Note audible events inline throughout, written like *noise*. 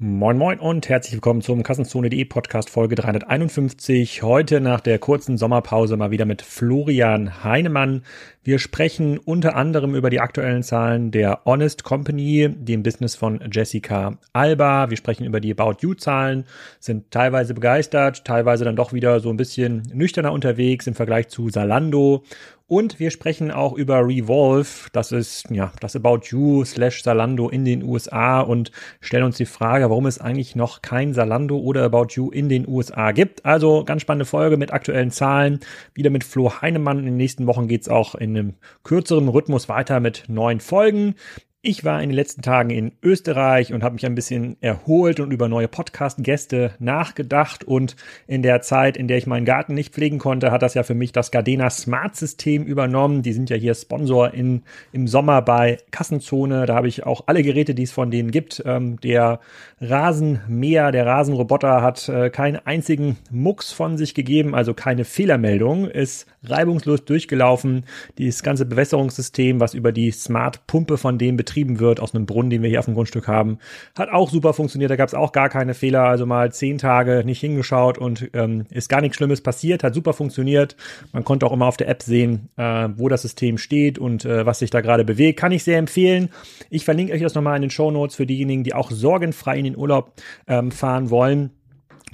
Moin Moin und herzlich willkommen zum Kassenzone.de Podcast Folge 351. Heute nach der kurzen Sommerpause mal wieder mit Florian Heinemann. Wir sprechen unter anderem über die aktuellen Zahlen der Honest Company, dem Business von Jessica Alba. Wir sprechen über die About You Zahlen, sind teilweise begeistert, teilweise dann doch wieder so ein bisschen nüchterner unterwegs im Vergleich zu Salando und wir sprechen auch über Revolve, das ist ja das About You slash Salando in den USA und stellen uns die Frage, warum es eigentlich noch kein Salando oder About You in den USA gibt. Also ganz spannende Folge mit aktuellen Zahlen, wieder mit Flo Heinemann. In den nächsten Wochen geht's auch in einem kürzeren Rhythmus weiter mit neuen Folgen. Ich war in den letzten Tagen in Österreich und habe mich ein bisschen erholt und über neue Podcast-Gäste nachgedacht. Und in der Zeit, in der ich meinen Garten nicht pflegen konnte, hat das ja für mich das Gardena Smart System übernommen. Die sind ja hier Sponsor in, im Sommer bei Kassenzone. Da habe ich auch alle Geräte, die es von denen gibt. Ähm, der Rasenmäher, der Rasenroboter hat äh, keinen einzigen Mucks von sich gegeben, also keine Fehlermeldung, ist reibungslos durchgelaufen. Dieses ganze Bewässerungssystem, was über die Smart-Pumpe von dem betrieben wird, aus einem Brunnen, den wir hier auf dem Grundstück haben, hat auch super funktioniert. Da gab es auch gar keine Fehler. Also mal zehn Tage nicht hingeschaut und ähm, ist gar nichts Schlimmes passiert, hat super funktioniert. Man konnte auch immer auf der App sehen, äh, wo das System steht und äh, was sich da gerade bewegt. Kann ich sehr empfehlen. Ich verlinke euch das nochmal in den Show Notes für diejenigen, die auch sorgenfrei in den Urlaub ähm, fahren wollen.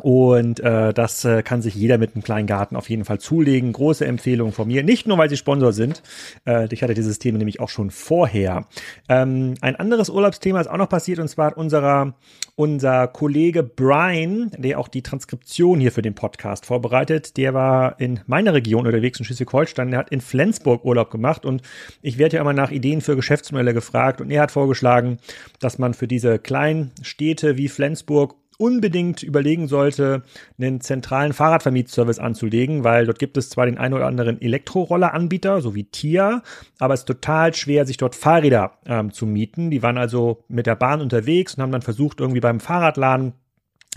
Und äh, das äh, kann sich jeder mit einem kleinen Garten auf jeden Fall zulegen. Große Empfehlung von mir. Nicht nur, weil sie Sponsor sind. Äh, ich hatte dieses Thema nämlich auch schon vorher. Ähm, ein anderes Urlaubsthema ist auch noch passiert und zwar hat unserer, unser Kollege Brian, der auch die Transkription hier für den Podcast vorbereitet, der war in meiner Region unterwegs in Schleswig-Holstein. Der hat in Flensburg Urlaub gemacht und ich werde ja immer nach Ideen für Geschäftsmodelle gefragt und er hat vorgeschlagen, dass man für diese kleinen Städte wie Flensburg unbedingt überlegen sollte, einen zentralen Fahrradvermietservice anzulegen, weil dort gibt es zwar den einen oder anderen Elektrorolleranbieter, so wie Tia, aber es ist total schwer, sich dort Fahrräder ähm, zu mieten. Die waren also mit der Bahn unterwegs und haben dann versucht, irgendwie beim Fahrradladen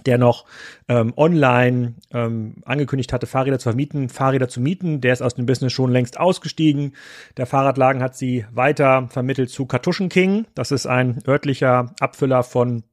der noch ähm, online ähm, angekündigt hatte, Fahrräder zu vermieten, Fahrräder zu mieten. Der ist aus dem Business schon längst ausgestiegen. Der Fahrradladen hat sie weiter vermittelt zu Kartuschen King. Das ist ein örtlicher Abfüller von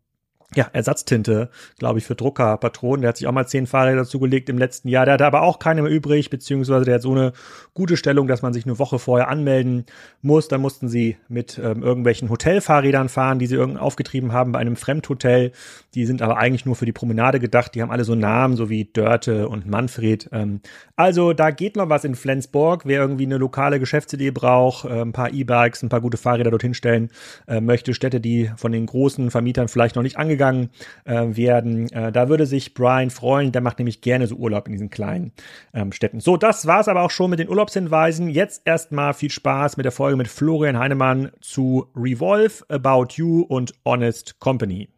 ja, Ersatztinte, glaube ich, für Druckerpatronen. Der hat sich auch mal zehn Fahrräder zugelegt im letzten Jahr. Der hatte aber auch keine mehr übrig, beziehungsweise der hat so eine gute Stellung, dass man sich eine Woche vorher anmelden muss. Dann mussten sie mit ähm, irgendwelchen Hotelfahrrädern fahren, die sie irgend aufgetrieben haben bei einem Fremdhotel. Die sind aber eigentlich nur für die Promenade gedacht. Die haben alle so Namen, so wie Dörte und Manfred. Ähm, also da geht noch was in Flensburg. Wer irgendwie eine lokale Geschäftsidee braucht, äh, ein paar E-Bikes, ein paar gute Fahrräder dorthin stellen äh, möchte, Städte, die von den großen Vermietern vielleicht noch nicht angegangen angegangen äh, werden. Äh, da würde sich Brian freuen. Der macht nämlich gerne so Urlaub in diesen kleinen ähm, Städten. So, das war's aber auch schon mit den Urlaubshinweisen. Jetzt erstmal viel Spaß mit der Folge mit Florian Heinemann zu Revolve, About You und Honest Company.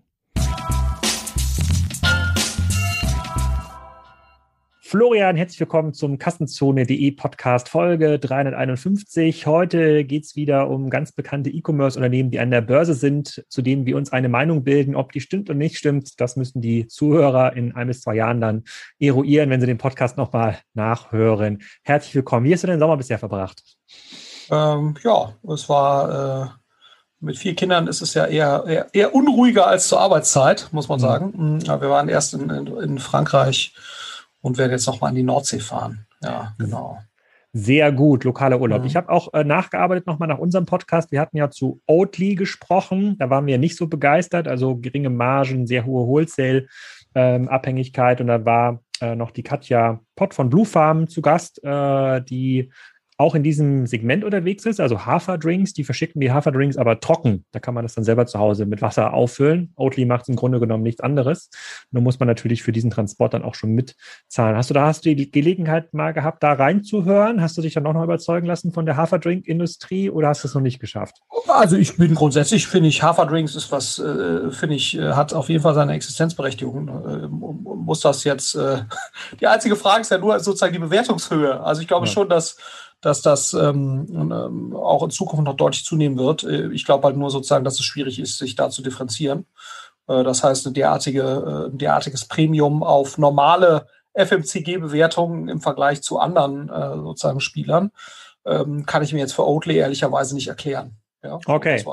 Florian, herzlich willkommen zum Kassenzone.de Podcast Folge 351. Heute geht es wieder um ganz bekannte E-Commerce-Unternehmen, die an der Börse sind, zu denen wir uns eine Meinung bilden. Ob die stimmt oder nicht stimmt, das müssen die Zuhörer in ein bis zwei Jahren dann eruieren, wenn sie den Podcast nochmal nachhören. Herzlich willkommen. Wie hast du den Sommer bisher verbracht? Ähm, ja, es war äh, mit vier Kindern ist es ja eher, eher, eher unruhiger als zur Arbeitszeit, muss man mhm. sagen. Mhm. Wir waren erst in, in, in Frankreich und werde jetzt nochmal an die Nordsee fahren. Ja, genau. Sehr gut, lokaler Urlaub. Mhm. Ich habe auch äh, nachgearbeitet nochmal nach unserem Podcast. Wir hatten ja zu Oatly gesprochen. Da waren wir nicht so begeistert. Also geringe Margen, sehr hohe Wholesale-Abhängigkeit. Ähm, und da war äh, noch die Katja Pott von Blue Farm zu Gast, äh, die auch in diesem Segment unterwegs ist, also Haferdrinks, die verschicken die Haferdrinks aber trocken. Da kann man das dann selber zu Hause mit Wasser auffüllen. Oatly macht im Grunde genommen nichts anderes. Nur muss man natürlich für diesen Transport dann auch schon mitzahlen. Hast du da hast du die Gelegenheit mal gehabt, da reinzuhören? Hast du dich dann noch überzeugen lassen von der Haferdrink-Industrie oder hast du es noch nicht geschafft? Also ich bin grundsätzlich, finde ich, Haferdrinks ist was, äh, finde ich, äh, hat auf jeden Fall seine Existenzberechtigung. Äh, muss das jetzt, *laughs* die einzige Frage ist ja nur sozusagen die Bewertungshöhe. Also ich glaube ja. schon, dass dass das ähm, ähm, auch in Zukunft noch deutlich zunehmen wird. Äh, ich glaube halt nur sozusagen, dass es schwierig ist, sich da zu differenzieren. Äh, das heißt, derartige, äh, ein derartiges Premium auf normale FMCG-Bewertungen im Vergleich zu anderen äh, sozusagen Spielern ähm, kann ich mir jetzt für Oatly ehrlicherweise nicht erklären. Ja, okay.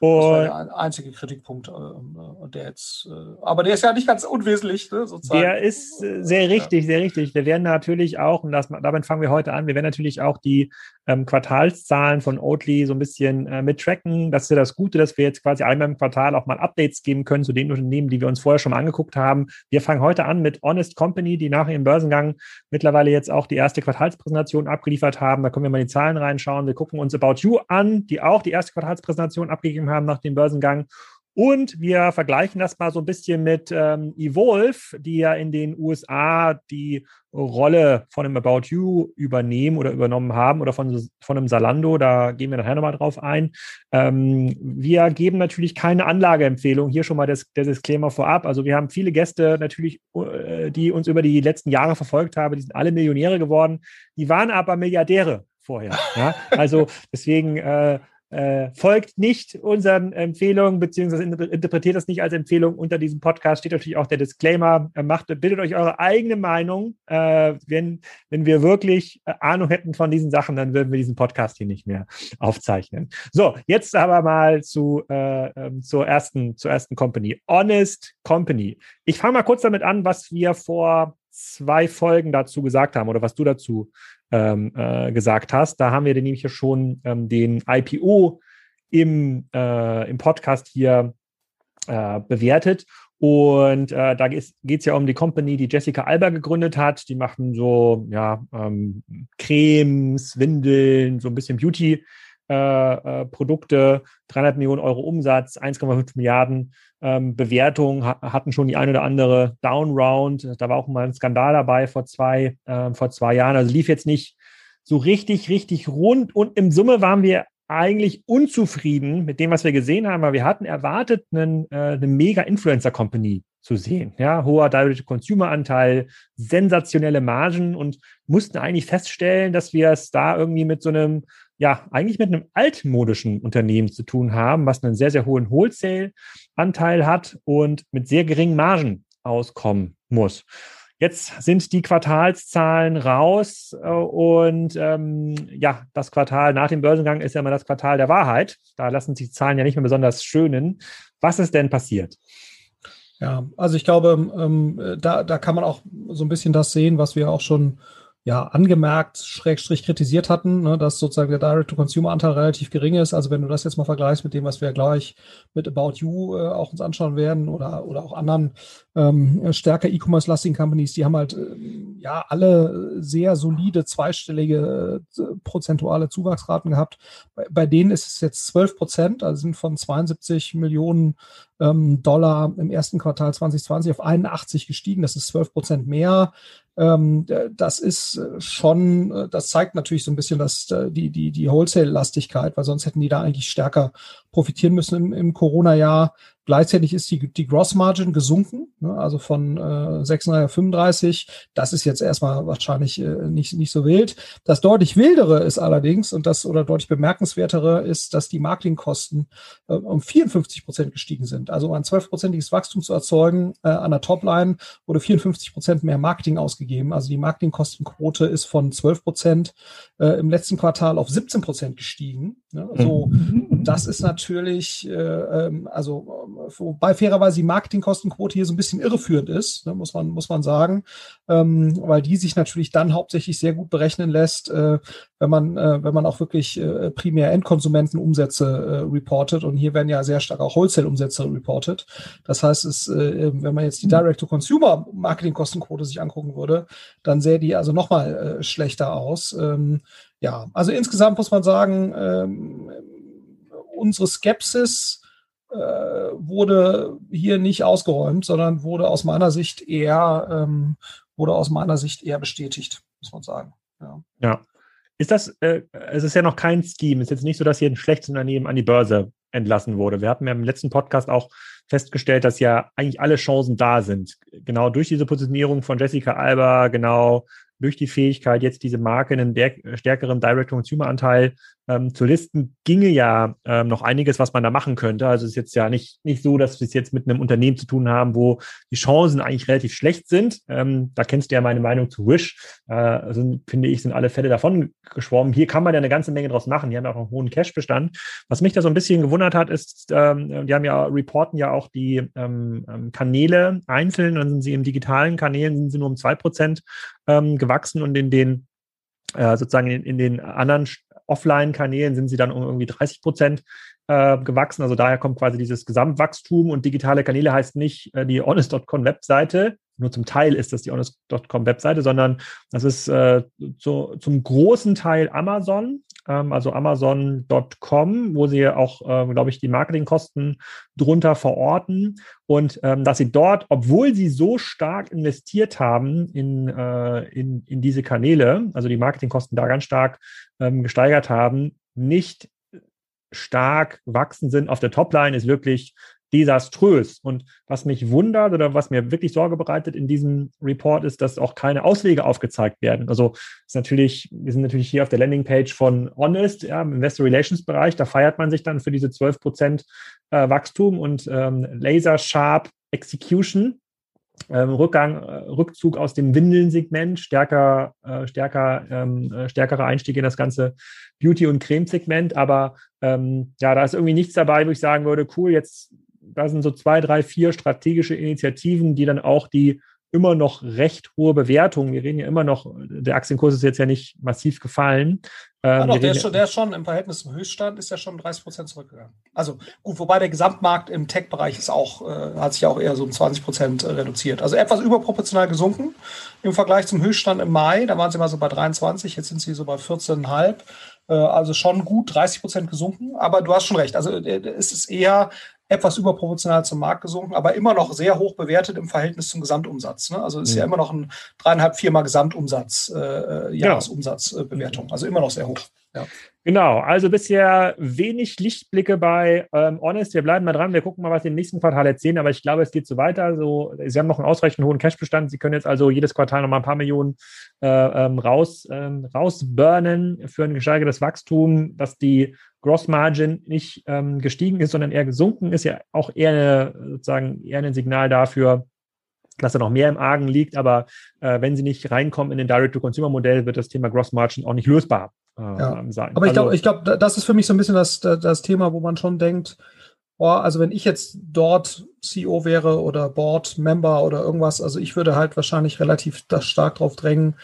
Und das war der einzige Kritikpunkt, äh, der jetzt, aber der ist ja nicht ganz unwesentlich, ne, sozusagen. Der ist sehr richtig, sehr richtig. Wir werden natürlich auch, und das, damit fangen wir heute an, wir werden natürlich auch die ähm, Quartalszahlen von Oatly so ein bisschen äh, mittracken. Das ist ja das Gute, dass wir jetzt quasi einmal im Quartal auch mal Updates geben können zu den Unternehmen, die wir uns vorher schon mal angeguckt haben. Wir fangen heute an mit Honest Company, die nach ihrem Börsengang mittlerweile jetzt auch die erste Quartalspräsentation abgeliefert haben. Da können wir mal die Zahlen reinschauen. Wir gucken uns About You an, die auch die erste Quartalspräsentation abgegeben haben nach dem Börsengang. Und wir vergleichen das mal so ein bisschen mit ähm, Evolve, die ja in den USA die Rolle von einem About You übernehmen oder übernommen haben oder von, von einem Salando. Da gehen wir nachher nochmal drauf ein. Ähm, wir geben natürlich keine Anlageempfehlung. Hier schon mal das, der Disclaimer vorab. Also wir haben viele Gäste natürlich, äh, die uns über die letzten Jahre verfolgt haben. Die sind alle Millionäre geworden. Die waren aber Milliardäre vorher. Ja? Also deswegen äh, äh, folgt nicht unseren Empfehlungen, beziehungsweise interpretiert das nicht als Empfehlung. Unter diesem Podcast steht natürlich auch der Disclaimer. Äh, macht, bildet euch eure eigene Meinung. Äh, wenn, wenn wir wirklich äh, Ahnung hätten von diesen Sachen, dann würden wir diesen Podcast hier nicht mehr aufzeichnen. So, jetzt aber mal zu, äh, ähm, zur, ersten, zur ersten Company. Honest Company. Ich fange mal kurz damit an, was wir vor zwei Folgen dazu gesagt haben oder was du dazu ähm, äh, gesagt hast. Da haben wir nämlich ja schon ähm, den IPO im, äh, im Podcast hier äh, bewertet. Und äh, da geht es ja um die Company, die Jessica Alba gegründet hat. Die machen so ja, ähm, Cremes, Windeln, so ein bisschen Beauty äh, äh, Produkte, 300 Millionen Euro Umsatz, 1,5 Milliarden ähm, Bewertung, ha hatten schon die eine oder andere Downround. Da war auch mal ein Skandal dabei vor zwei, äh, vor zwei Jahren. Also lief jetzt nicht so richtig, richtig rund. Und im Summe waren wir eigentlich unzufrieden mit dem, was wir gesehen haben, weil wir hatten erwartet, einen, äh, eine Mega-Influencer-Company zu sehen. Ja, hoher Direct-to-Consumer-Anteil, sensationelle Margen und mussten eigentlich feststellen, dass wir es da irgendwie mit so einem ja eigentlich mit einem altmodischen Unternehmen zu tun haben, was einen sehr, sehr hohen Wholesale-Anteil hat und mit sehr geringen Margen auskommen muss. Jetzt sind die Quartalszahlen raus äh, und ähm, ja, das Quartal nach dem Börsengang ist ja immer das Quartal der Wahrheit. Da lassen sich die Zahlen ja nicht mehr besonders schönen. Was ist denn passiert? Ja, also ich glaube, ähm, da, da kann man auch so ein bisschen das sehen, was wir auch schon ja, angemerkt, schrägstrich kritisiert hatten, ne, dass sozusagen der Direct-to-Consumer-Anteil relativ gering ist. Also wenn du das jetzt mal vergleichst mit dem, was wir gleich mit About You äh, auch uns anschauen werden oder, oder auch anderen ähm, stärker E-Commerce-lastigen Companies, die haben halt äh, ja alle sehr solide zweistellige äh, prozentuale Zuwachsraten gehabt. Bei, bei, denen ist es jetzt 12 Prozent, also sind von 72 Millionen ähm, Dollar im ersten Quartal 2020 auf 81 gestiegen. Das ist 12 Prozent mehr. Ähm, das ist äh, schon, äh, das zeigt natürlich so ein bisschen dass äh, die, die, die Wholesale-Lastigkeit, weil sonst hätten die da eigentlich stärker profitieren müssen im, im Corona-Jahr. Gleichzeitig ist die, die Gross Margin gesunken, ne, also von äh, 36 auf 35. Das ist jetzt erstmal wahrscheinlich äh, nicht, nicht so wild. Das deutlich wildere ist allerdings und das oder deutlich bemerkenswertere ist, dass die Marketingkosten äh, um 54 Prozent gestiegen sind. Also um ein 12-prozentiges Wachstum zu erzeugen äh, an der Topline wurde 54 Prozent mehr Marketing ausgegeben. Also die Marketingkostenquote ist von 12 Prozent äh, im letzten Quartal auf 17 Prozent gestiegen. Ne? So, mhm. das ist natürlich, äh, ähm, also wobei fairerweise die Marketingkostenquote hier so ein bisschen irreführend ist, ne, muss man, muss man sagen, ähm, weil die sich natürlich dann hauptsächlich sehr gut berechnen lässt, äh, wenn man, äh, wenn man auch wirklich äh, primär Endkonsumentenumsätze äh, reportet und hier werden ja sehr stark auch Wholesale-Umsätze reportet. Das heißt, es, äh, wenn man jetzt die Direct-to-Consumer-Marketingkostenquote sich angucken würde, dann sähe die also nochmal äh, schlechter aus. Ähm, ja, also insgesamt muss man sagen, ähm, unsere Skepsis äh, wurde hier nicht ausgeräumt, sondern wurde aus meiner Sicht eher, ähm, wurde aus meiner Sicht eher bestätigt, muss man sagen. Ja. ja. Ist das, äh, es ist ja noch kein Scheme. Es ist jetzt nicht so, dass hier ein schlechtes Unternehmen an die Börse entlassen wurde. Wir hatten ja im letzten Podcast auch festgestellt, dass ja eigentlich alle Chancen da sind. Genau durch diese Positionierung von Jessica Alba, genau durch die Fähigkeit, jetzt diese Marke einen stärkeren Direct-to-Consumer-Anteil ähm, zu listen, ginge ja ähm, noch einiges, was man da machen könnte. Also es ist jetzt ja nicht, nicht so, dass wir es jetzt mit einem Unternehmen zu tun haben, wo die Chancen eigentlich relativ schlecht sind. Ähm, da kennst du ja meine Meinung zu Wish. Äh, also, finde ich, sind alle Fälle davon geschwommen. Hier kann man ja eine ganze Menge draus machen. Die haben ja auch einen hohen Cash-Bestand. Was mich da so ein bisschen gewundert hat, ist, ähm, die haben ja, reporten ja auch die ähm, ähm Kanäle einzeln. Dann sind sie im digitalen Kanälen sind sie nur um zwei Prozent ähm, gewachsen und in den äh, sozusagen in, in den anderen Offline-Kanälen sind sie dann um irgendwie 30 Prozent äh, gewachsen. Also daher kommt quasi dieses Gesamtwachstum und digitale Kanäle heißt nicht äh, die honest.com Webseite, nur zum Teil ist das die honest.com Webseite, sondern das ist äh, zu, zum großen Teil Amazon, ähm, also Amazon.com, wo sie auch, äh, glaube ich, die Marketingkosten drunter verorten. Und ähm, dass sie dort, obwohl sie so stark investiert haben in, äh, in, in diese Kanäle, also die Marketingkosten da ganz stark ähm, gesteigert haben, nicht stark wachsen sind auf der Topline, ist wirklich desaströs. Und was mich wundert oder was mir wirklich Sorge bereitet in diesem Report ist, dass auch keine Auswege aufgezeigt werden. Also ist natürlich, wir sind natürlich hier auf der Landingpage von Honest, ja, im Investor Relations Bereich, da feiert man sich dann für diese 12 Prozent äh, Wachstum und ähm, Laser Sharp Execution. Ähm, Rückgang, äh, Rückzug aus dem Windelsegment, stärker, äh, stärker, ähm, äh, stärkerer Einstieg in das ganze Beauty- und Creme-Segment. Aber ähm, ja, da ist irgendwie nichts dabei, wo ich sagen würde, cool, jetzt da sind so zwei, drei, vier strategische Initiativen, die dann auch die immer noch recht hohe Bewertung. Wir reden ja immer noch, der Aktienkurs ist jetzt ja nicht massiv gefallen. Ähm, ah, doch, der, ist schon, der ist schon im Verhältnis zum Höchststand ist ja schon 30 Prozent zurückgegangen. Also gut, wobei der Gesamtmarkt im Tech-Bereich ist auch, äh, hat sich auch eher so um 20 Prozent äh, reduziert. Also etwas überproportional gesunken im Vergleich zum Höchststand im Mai. Da waren sie mal so bei 23, jetzt sind sie so bei 14,5. Äh, also schon gut 30 Prozent gesunken. Aber du hast schon recht. Also äh, es ist eher etwas überproportional zum Markt gesunken, aber immer noch sehr hoch bewertet im Verhältnis zum Gesamtumsatz. Ne? Also ist mhm. ja immer noch ein dreieinhalb, viermal Gesamtumsatz, äh, äh Jahresumsatzbewertung. Äh, also immer noch sehr hoch. Ja. Genau, also bisher wenig Lichtblicke bei ähm, Honest. Wir bleiben mal dran, wir gucken mal, was sie im nächsten Quartal erzählen, aber ich glaube, es geht so weiter. Also, Sie haben noch einen ausreichend hohen Cashbestand. Sie können jetzt also jedes Quartal noch mal ein paar Millionen äh, ähm, raus, ähm, rausburnen für ein gesteigertes Wachstum, dass die Gross Margin nicht ähm, gestiegen ist, sondern eher gesunken ist, ja auch eher eine, sozusagen eher ein Signal dafür, dass da noch mehr im Argen liegt. Aber äh, wenn sie nicht reinkommen in den Direct-to-Consumer-Modell, wird das Thema Gross Margin auch nicht lösbar äh, ja. sein. Aber ich glaube, also, ich glaube, das ist für mich so ein bisschen das, das Thema, wo man schon denkt, oh, also wenn ich jetzt dort CEO wäre oder Board-Member oder irgendwas, also ich würde halt wahrscheinlich relativ stark drauf drängen,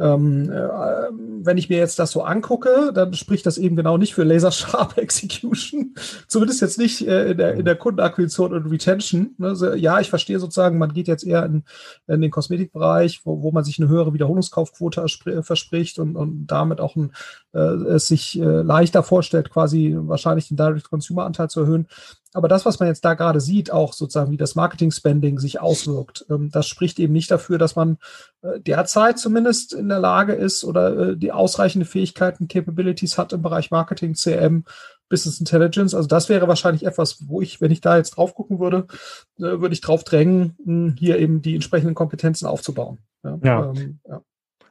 ähm, äh, wenn ich mir jetzt das so angucke, dann spricht das eben genau nicht für Laser Sharp *laughs* Execution. Zumindest jetzt nicht äh, in, der, in der Kundenakquisition und Retention. Ne? Also, ja, ich verstehe sozusagen, man geht jetzt eher in, in den Kosmetikbereich, wo, wo man sich eine höhere Wiederholungskaufquote verspricht und, und damit auch ein, äh, es sich äh, leichter vorstellt, quasi wahrscheinlich den Direct-Consumer-Anteil zu erhöhen. Aber das, was man jetzt da gerade sieht, auch sozusagen, wie das Marketing-Spending sich auswirkt, ähm, das spricht eben nicht dafür, dass man äh, derzeit zumindest in der Lage ist oder äh, die ausreichende Fähigkeiten, Capabilities hat im Bereich Marketing, CM, Business Intelligence. Also das wäre wahrscheinlich etwas, wo ich, wenn ich da jetzt drauf gucken würde, äh, würde ich drauf drängen, mh, hier eben die entsprechenden Kompetenzen aufzubauen. Ja. ja. Ähm, ja.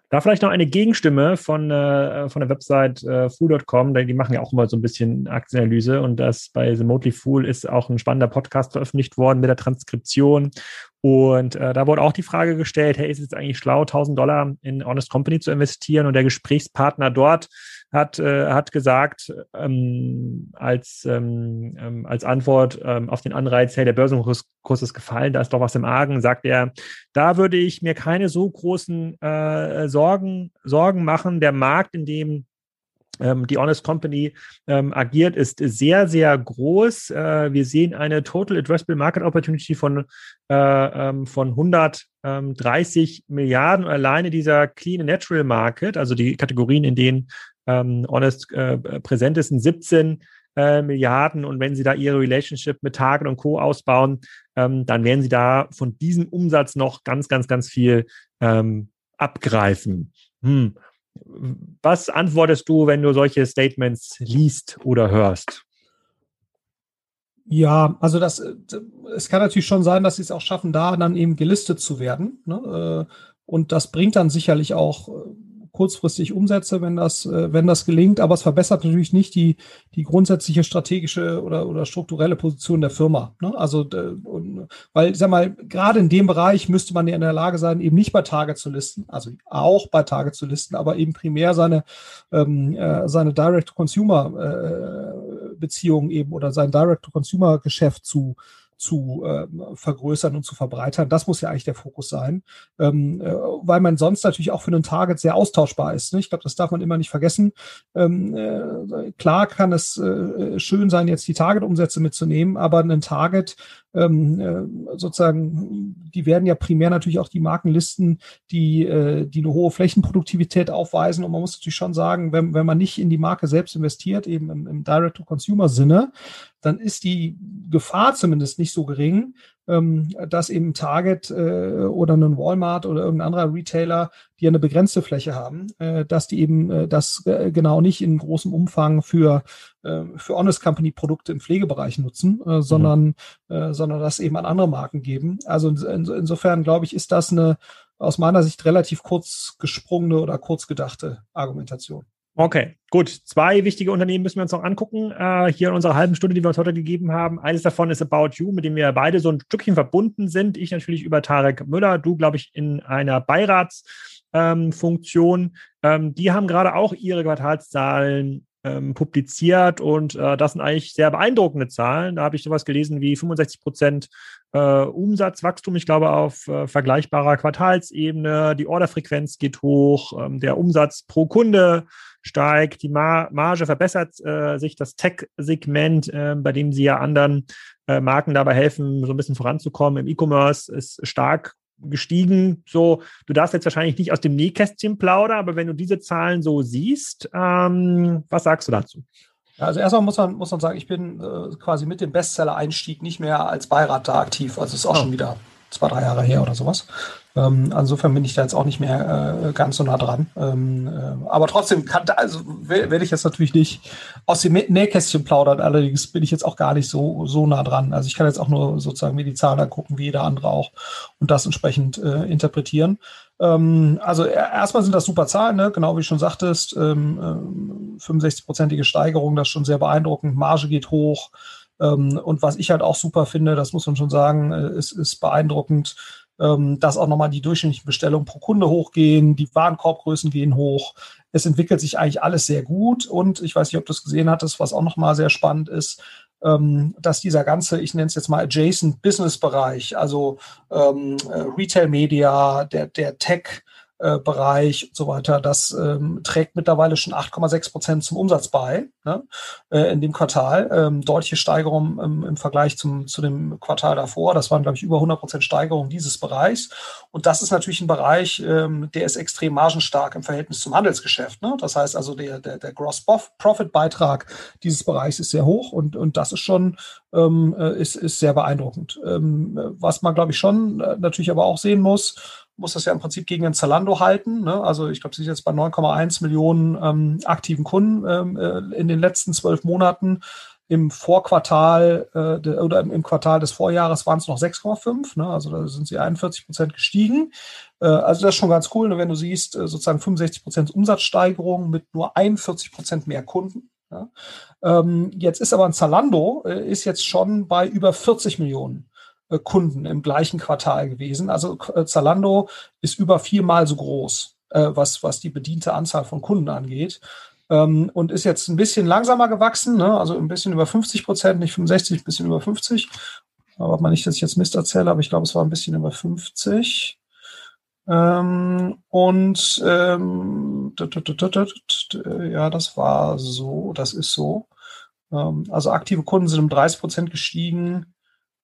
Da vielleicht noch eine Gegenstimme von, äh, von der Website äh, Fool.com, die machen ja auch immer so ein bisschen Aktienanalyse und das bei The Motley Fool ist auch ein spannender Podcast veröffentlicht worden mit der Transkription. Und äh, da wurde auch die Frage gestellt, hey, ist es eigentlich schlau, 1000 Dollar in Honest Company zu investieren und der Gesprächspartner dort hat, äh, hat gesagt, ähm, als, ähm, ähm, als Antwort ähm, auf den Anreiz, hey, der Börsenkurs ist gefallen, da ist doch was im Argen, sagt er, da würde ich mir keine so großen äh, Sorgen, Sorgen machen. Der Markt, in dem ähm, die Honest Company ähm, agiert, ist sehr, sehr groß. Äh, wir sehen eine Total Addressable Market Opportunity von, äh, ähm, von 130 Milliarden. Alleine dieser Clean Natural Market, also die Kategorien, in denen ähm, Honest äh, präsent ist, sind 17 äh, Milliarden. Und wenn Sie da Ihre Relationship mit Target und Co. ausbauen, ähm, dann werden Sie da von diesem Umsatz noch ganz, ganz, ganz viel ähm, abgreifen. Hm. Was antwortest du, wenn du solche Statements liest oder hörst? Ja, also das, es kann natürlich schon sein, dass sie es auch schaffen, da dann eben gelistet zu werden. Ne? Äh, und das bringt dann sicherlich auch äh, kurzfristig Umsätze, wenn das, äh, wenn das gelingt, aber es verbessert natürlich nicht die, die grundsätzliche strategische oder, oder strukturelle Position der Firma. Ne? Also, und, weil, sag mal, gerade in dem Bereich müsste man ja in der Lage sein, eben nicht bei Tage zu listen, also auch bei Tage zu listen, aber eben primär seine, ähm, äh, seine Direct-to-Consumer-Beziehungen äh, eben oder sein Direct-to-Consumer-Geschäft zu zu äh, vergrößern und zu verbreitern. Das muss ja eigentlich der Fokus sein, ähm, äh, weil man sonst natürlich auch für einen Target sehr austauschbar ist. Ne? Ich glaube, das darf man immer nicht vergessen. Ähm, äh, klar kann es äh, schön sein, jetzt die Target-Umsätze mitzunehmen, aber ein Target ähm, äh, sozusagen, die werden ja primär natürlich auch die Markenlisten, die, äh, die eine hohe Flächenproduktivität aufweisen. Und man muss natürlich schon sagen, wenn, wenn man nicht in die Marke selbst investiert, eben im, im Direct-to-Consumer-Sinne, dann ist die Gefahr zumindest nicht so gering, ähm, dass eben Target äh, oder ein Walmart oder irgendein anderer Retailer, die eine begrenzte Fläche haben, äh, dass die eben äh, das äh, genau nicht in großem Umfang für, äh, für Honest Company Produkte im Pflegebereich nutzen, äh, sondern, mhm. sondern das eben an andere Marken geben. Also in, in, insofern glaube ich, ist das eine aus meiner Sicht relativ kurz gesprungene oder kurz gedachte Argumentation. Okay, gut. Zwei wichtige Unternehmen müssen wir uns noch angucken. Äh, hier in unserer halben Stunde, die wir uns heute gegeben haben. Eines davon ist About You, mit dem wir beide so ein Stückchen verbunden sind. Ich natürlich über Tarek Müller, du, glaube ich, in einer Beiratsfunktion. Ähm, ähm, die haben gerade auch ihre Quartalszahlen ähm, publiziert und äh, das sind eigentlich sehr beeindruckende Zahlen. Da habe ich sowas gelesen wie 65 Prozent äh, Umsatzwachstum, ich glaube auf äh, vergleichbarer Quartalsebene. Die Orderfrequenz geht hoch, ähm, der Umsatz pro Kunde steigt, die Mar Marge verbessert äh, sich, das Tech-Segment, äh, bei dem sie ja anderen äh, Marken dabei helfen, so ein bisschen voranzukommen. Im E-Commerce ist stark gestiegen. So, du darfst jetzt wahrscheinlich nicht aus dem Nähkästchen plaudern, aber wenn du diese Zahlen so siehst, ähm, was sagst du dazu? Also erstmal muss man, muss man sagen, ich bin äh, quasi mit dem Bestseller-Einstieg nicht mehr als Beirat da aktiv. Also es ist auch oh. schon wieder zwei, drei Jahre her oder sowas. Ähm, insofern bin ich da jetzt auch nicht mehr äh, ganz so nah dran. Ähm, äh, aber trotzdem kann, also werde ich jetzt natürlich nicht aus dem Nähkästchen plaudern. Allerdings bin ich jetzt auch gar nicht so, so nah dran. Also ich kann jetzt auch nur sozusagen mir die Zahlen angucken, wie jeder andere auch und das entsprechend äh, interpretieren. Ähm, also erstmal sind das super Zahlen, ne? genau wie du schon sagtest. Ähm, 65-prozentige äh, Steigerung, das ist schon sehr beeindruckend. Marge geht hoch. Ähm, und was ich halt auch super finde, das muss man schon sagen, äh, ist, ist beeindruckend, ähm, dass auch nochmal die durchschnittlichen Bestellungen pro Kunde hochgehen, die Warenkorbgrößen gehen hoch. Es entwickelt sich eigentlich alles sehr gut und ich weiß nicht, ob du es gesehen hattest, was auch nochmal sehr spannend ist, ähm, dass dieser ganze, ich nenne es jetzt mal Adjacent Business Bereich, also ähm, äh, Retail Media, der, der Tech, äh, Bereich und so weiter, das ähm, trägt mittlerweile schon 8,6 Prozent zum Umsatz bei ne, äh, in dem Quartal. Ähm, deutliche Steigerung ähm, im Vergleich zum, zu dem Quartal davor. Das waren, glaube ich, über 100 Prozent Steigerung dieses Bereichs. Und das ist natürlich ein Bereich, ähm, der ist extrem margenstark im Verhältnis zum Handelsgeschäft. Ne? Das heißt also, der, der, der Gross-Profit-Beitrag dieses Bereichs ist sehr hoch und, und das ist schon ähm, äh, ist, ist sehr beeindruckend. Ähm, was man, glaube ich, schon äh, natürlich aber auch sehen muss, muss das ja im Prinzip gegen den Zalando halten. Ne? Also ich glaube, sie ist jetzt bei 9,1 Millionen ähm, aktiven Kunden ähm, äh, in den letzten zwölf Monaten. Im Vorquartal äh, de, oder im, Quartal des Vorjahres waren es noch 6,5. Ne? Also da sind sie 41 Prozent gestiegen. Äh, also das ist schon ganz cool, ne? wenn du siehst, äh, sozusagen 65 Prozent Umsatzsteigerung mit nur 41 Prozent mehr Kunden. Ja? Ähm, jetzt ist aber ein Zalando, äh, ist jetzt schon bei über 40 Millionen Kunden im gleichen Quartal gewesen. Also äh, Zalando ist über viermal so groß, äh, was, was die bediente Anzahl von Kunden angeht. Ähm, und ist jetzt ein bisschen langsamer gewachsen, ne? also ein bisschen über 50 Prozent, nicht 65, ein bisschen über 50. Aber man nicht, dass ich jetzt Mist erzähle, aber ich glaube, es war ein bisschen über 50. Ähm, und ähm, ja, das war so, das ist so. Also aktive Kunden sind um 30 Prozent gestiegen.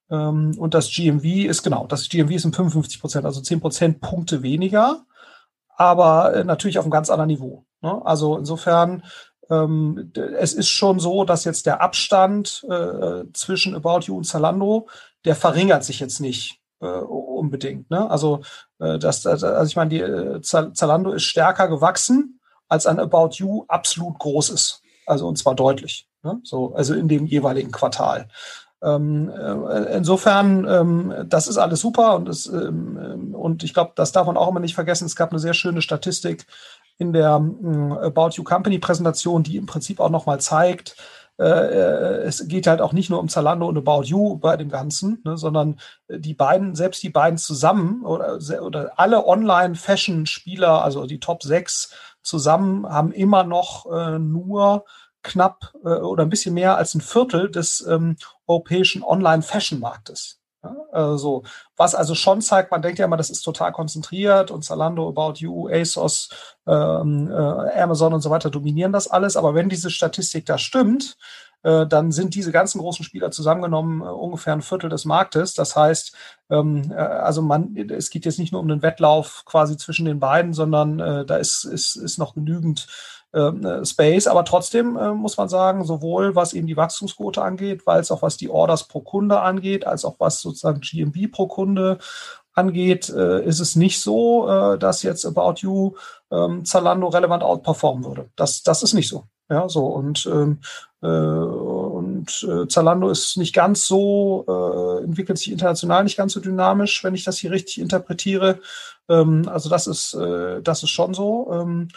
Ähm, und das GMV ist genau, das GMV ist um 55 Prozent, also 10 Prozentpunkte weniger, aber äh, natürlich auf einem ganz anderen Niveau. Ne? Also insofern, ähm, es ist schon so, dass jetzt der Abstand äh, zwischen About You und Zalando, der verringert sich jetzt nicht äh, unbedingt. Ne? Also, äh, das, also ich meine, die äh, Zalando ist stärker gewachsen, als ein About You absolut groß ist. Also und zwar deutlich. Ne? So, also in dem jeweiligen Quartal. Ähm, äh, insofern, ähm, das ist alles super und, das, ähm, und ich glaube, das darf man auch immer nicht vergessen. Es gab eine sehr schöne Statistik in der äh, About You Company Präsentation, die im Prinzip auch nochmal zeigt, äh, äh, es geht halt auch nicht nur um Zalando und About You bei dem Ganzen, ne, sondern die beiden, selbst die beiden zusammen oder, oder alle Online-Fashion-Spieler, also die Top 6 zusammen, haben immer noch äh, nur knapp äh, oder ein bisschen mehr als ein Viertel des ähm, europäischen Online-Fashion-Marktes. Ja, also, was also schon zeigt, man denkt ja immer, das ist total konzentriert und Zalando, About You, ASOS, ähm, äh, Amazon und so weiter dominieren das alles. Aber wenn diese Statistik da stimmt, äh, dann sind diese ganzen großen Spieler zusammengenommen äh, ungefähr ein Viertel des Marktes. Das heißt, ähm, äh, also man, es geht jetzt nicht nur um den Wettlauf quasi zwischen den beiden, sondern äh, da ist, ist, ist noch genügend äh, Space, aber trotzdem äh, muss man sagen, sowohl was eben die Wachstumsquote angeht, es auch was die Orders pro Kunde angeht, als auch was sozusagen GMB pro Kunde angeht, äh, ist es nicht so, äh, dass jetzt About You ähm, Zalando relevant outperformen würde. Das, das ist nicht so. Ja, so und ähm, äh, und äh, Zalando ist nicht ganz so, äh, entwickelt sich international nicht ganz so dynamisch, wenn ich das hier richtig interpretiere. Ähm, also das ist, äh, das ist schon so. Ähm,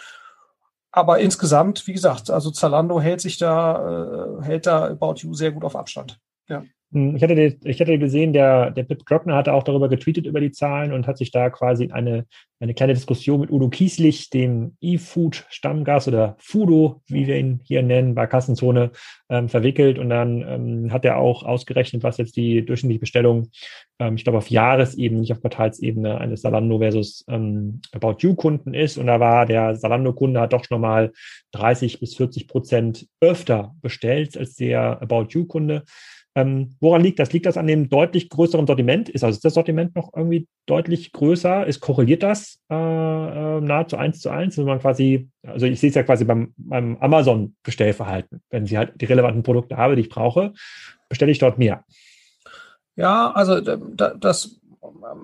aber insgesamt, wie gesagt, also Zalando hält sich da, äh, hält da About You sehr gut auf Abstand. Ja. Hm, ich hatte, ich hatte gesehen, der, der Pip Glockner hatte auch darüber getweetet über die Zahlen und hat sich da quasi eine, eine kleine Diskussion mit Udo Kieslich, dem E-Food-Stammgast oder Fudo, wie wir ihn hier nennen, bei Kassenzone, ähm, verwickelt. Und dann ähm, hat er auch ausgerechnet, was jetzt die durchschnittliche Bestellung, ähm, ich glaube, auf Jahresebene, nicht auf Quartalsebene eines Salando versus ähm, About You-Kunden ist. Und da war der Salando-Kunde hat doch schon mal 30 bis 40 Prozent öfter bestellt als der About You-Kunde. Ähm, woran liegt das? Liegt das an dem deutlich größeren Sortiment? Ist also das Sortiment noch irgendwie deutlich größer? Ist korreliert das äh, äh, nahezu eins zu eins? Wenn man quasi, also ich sehe es ja quasi beim, beim Amazon-Bestellverhalten. Wenn ich halt die relevanten Produkte habe, die ich brauche, bestelle ich dort mehr. Ja, also das,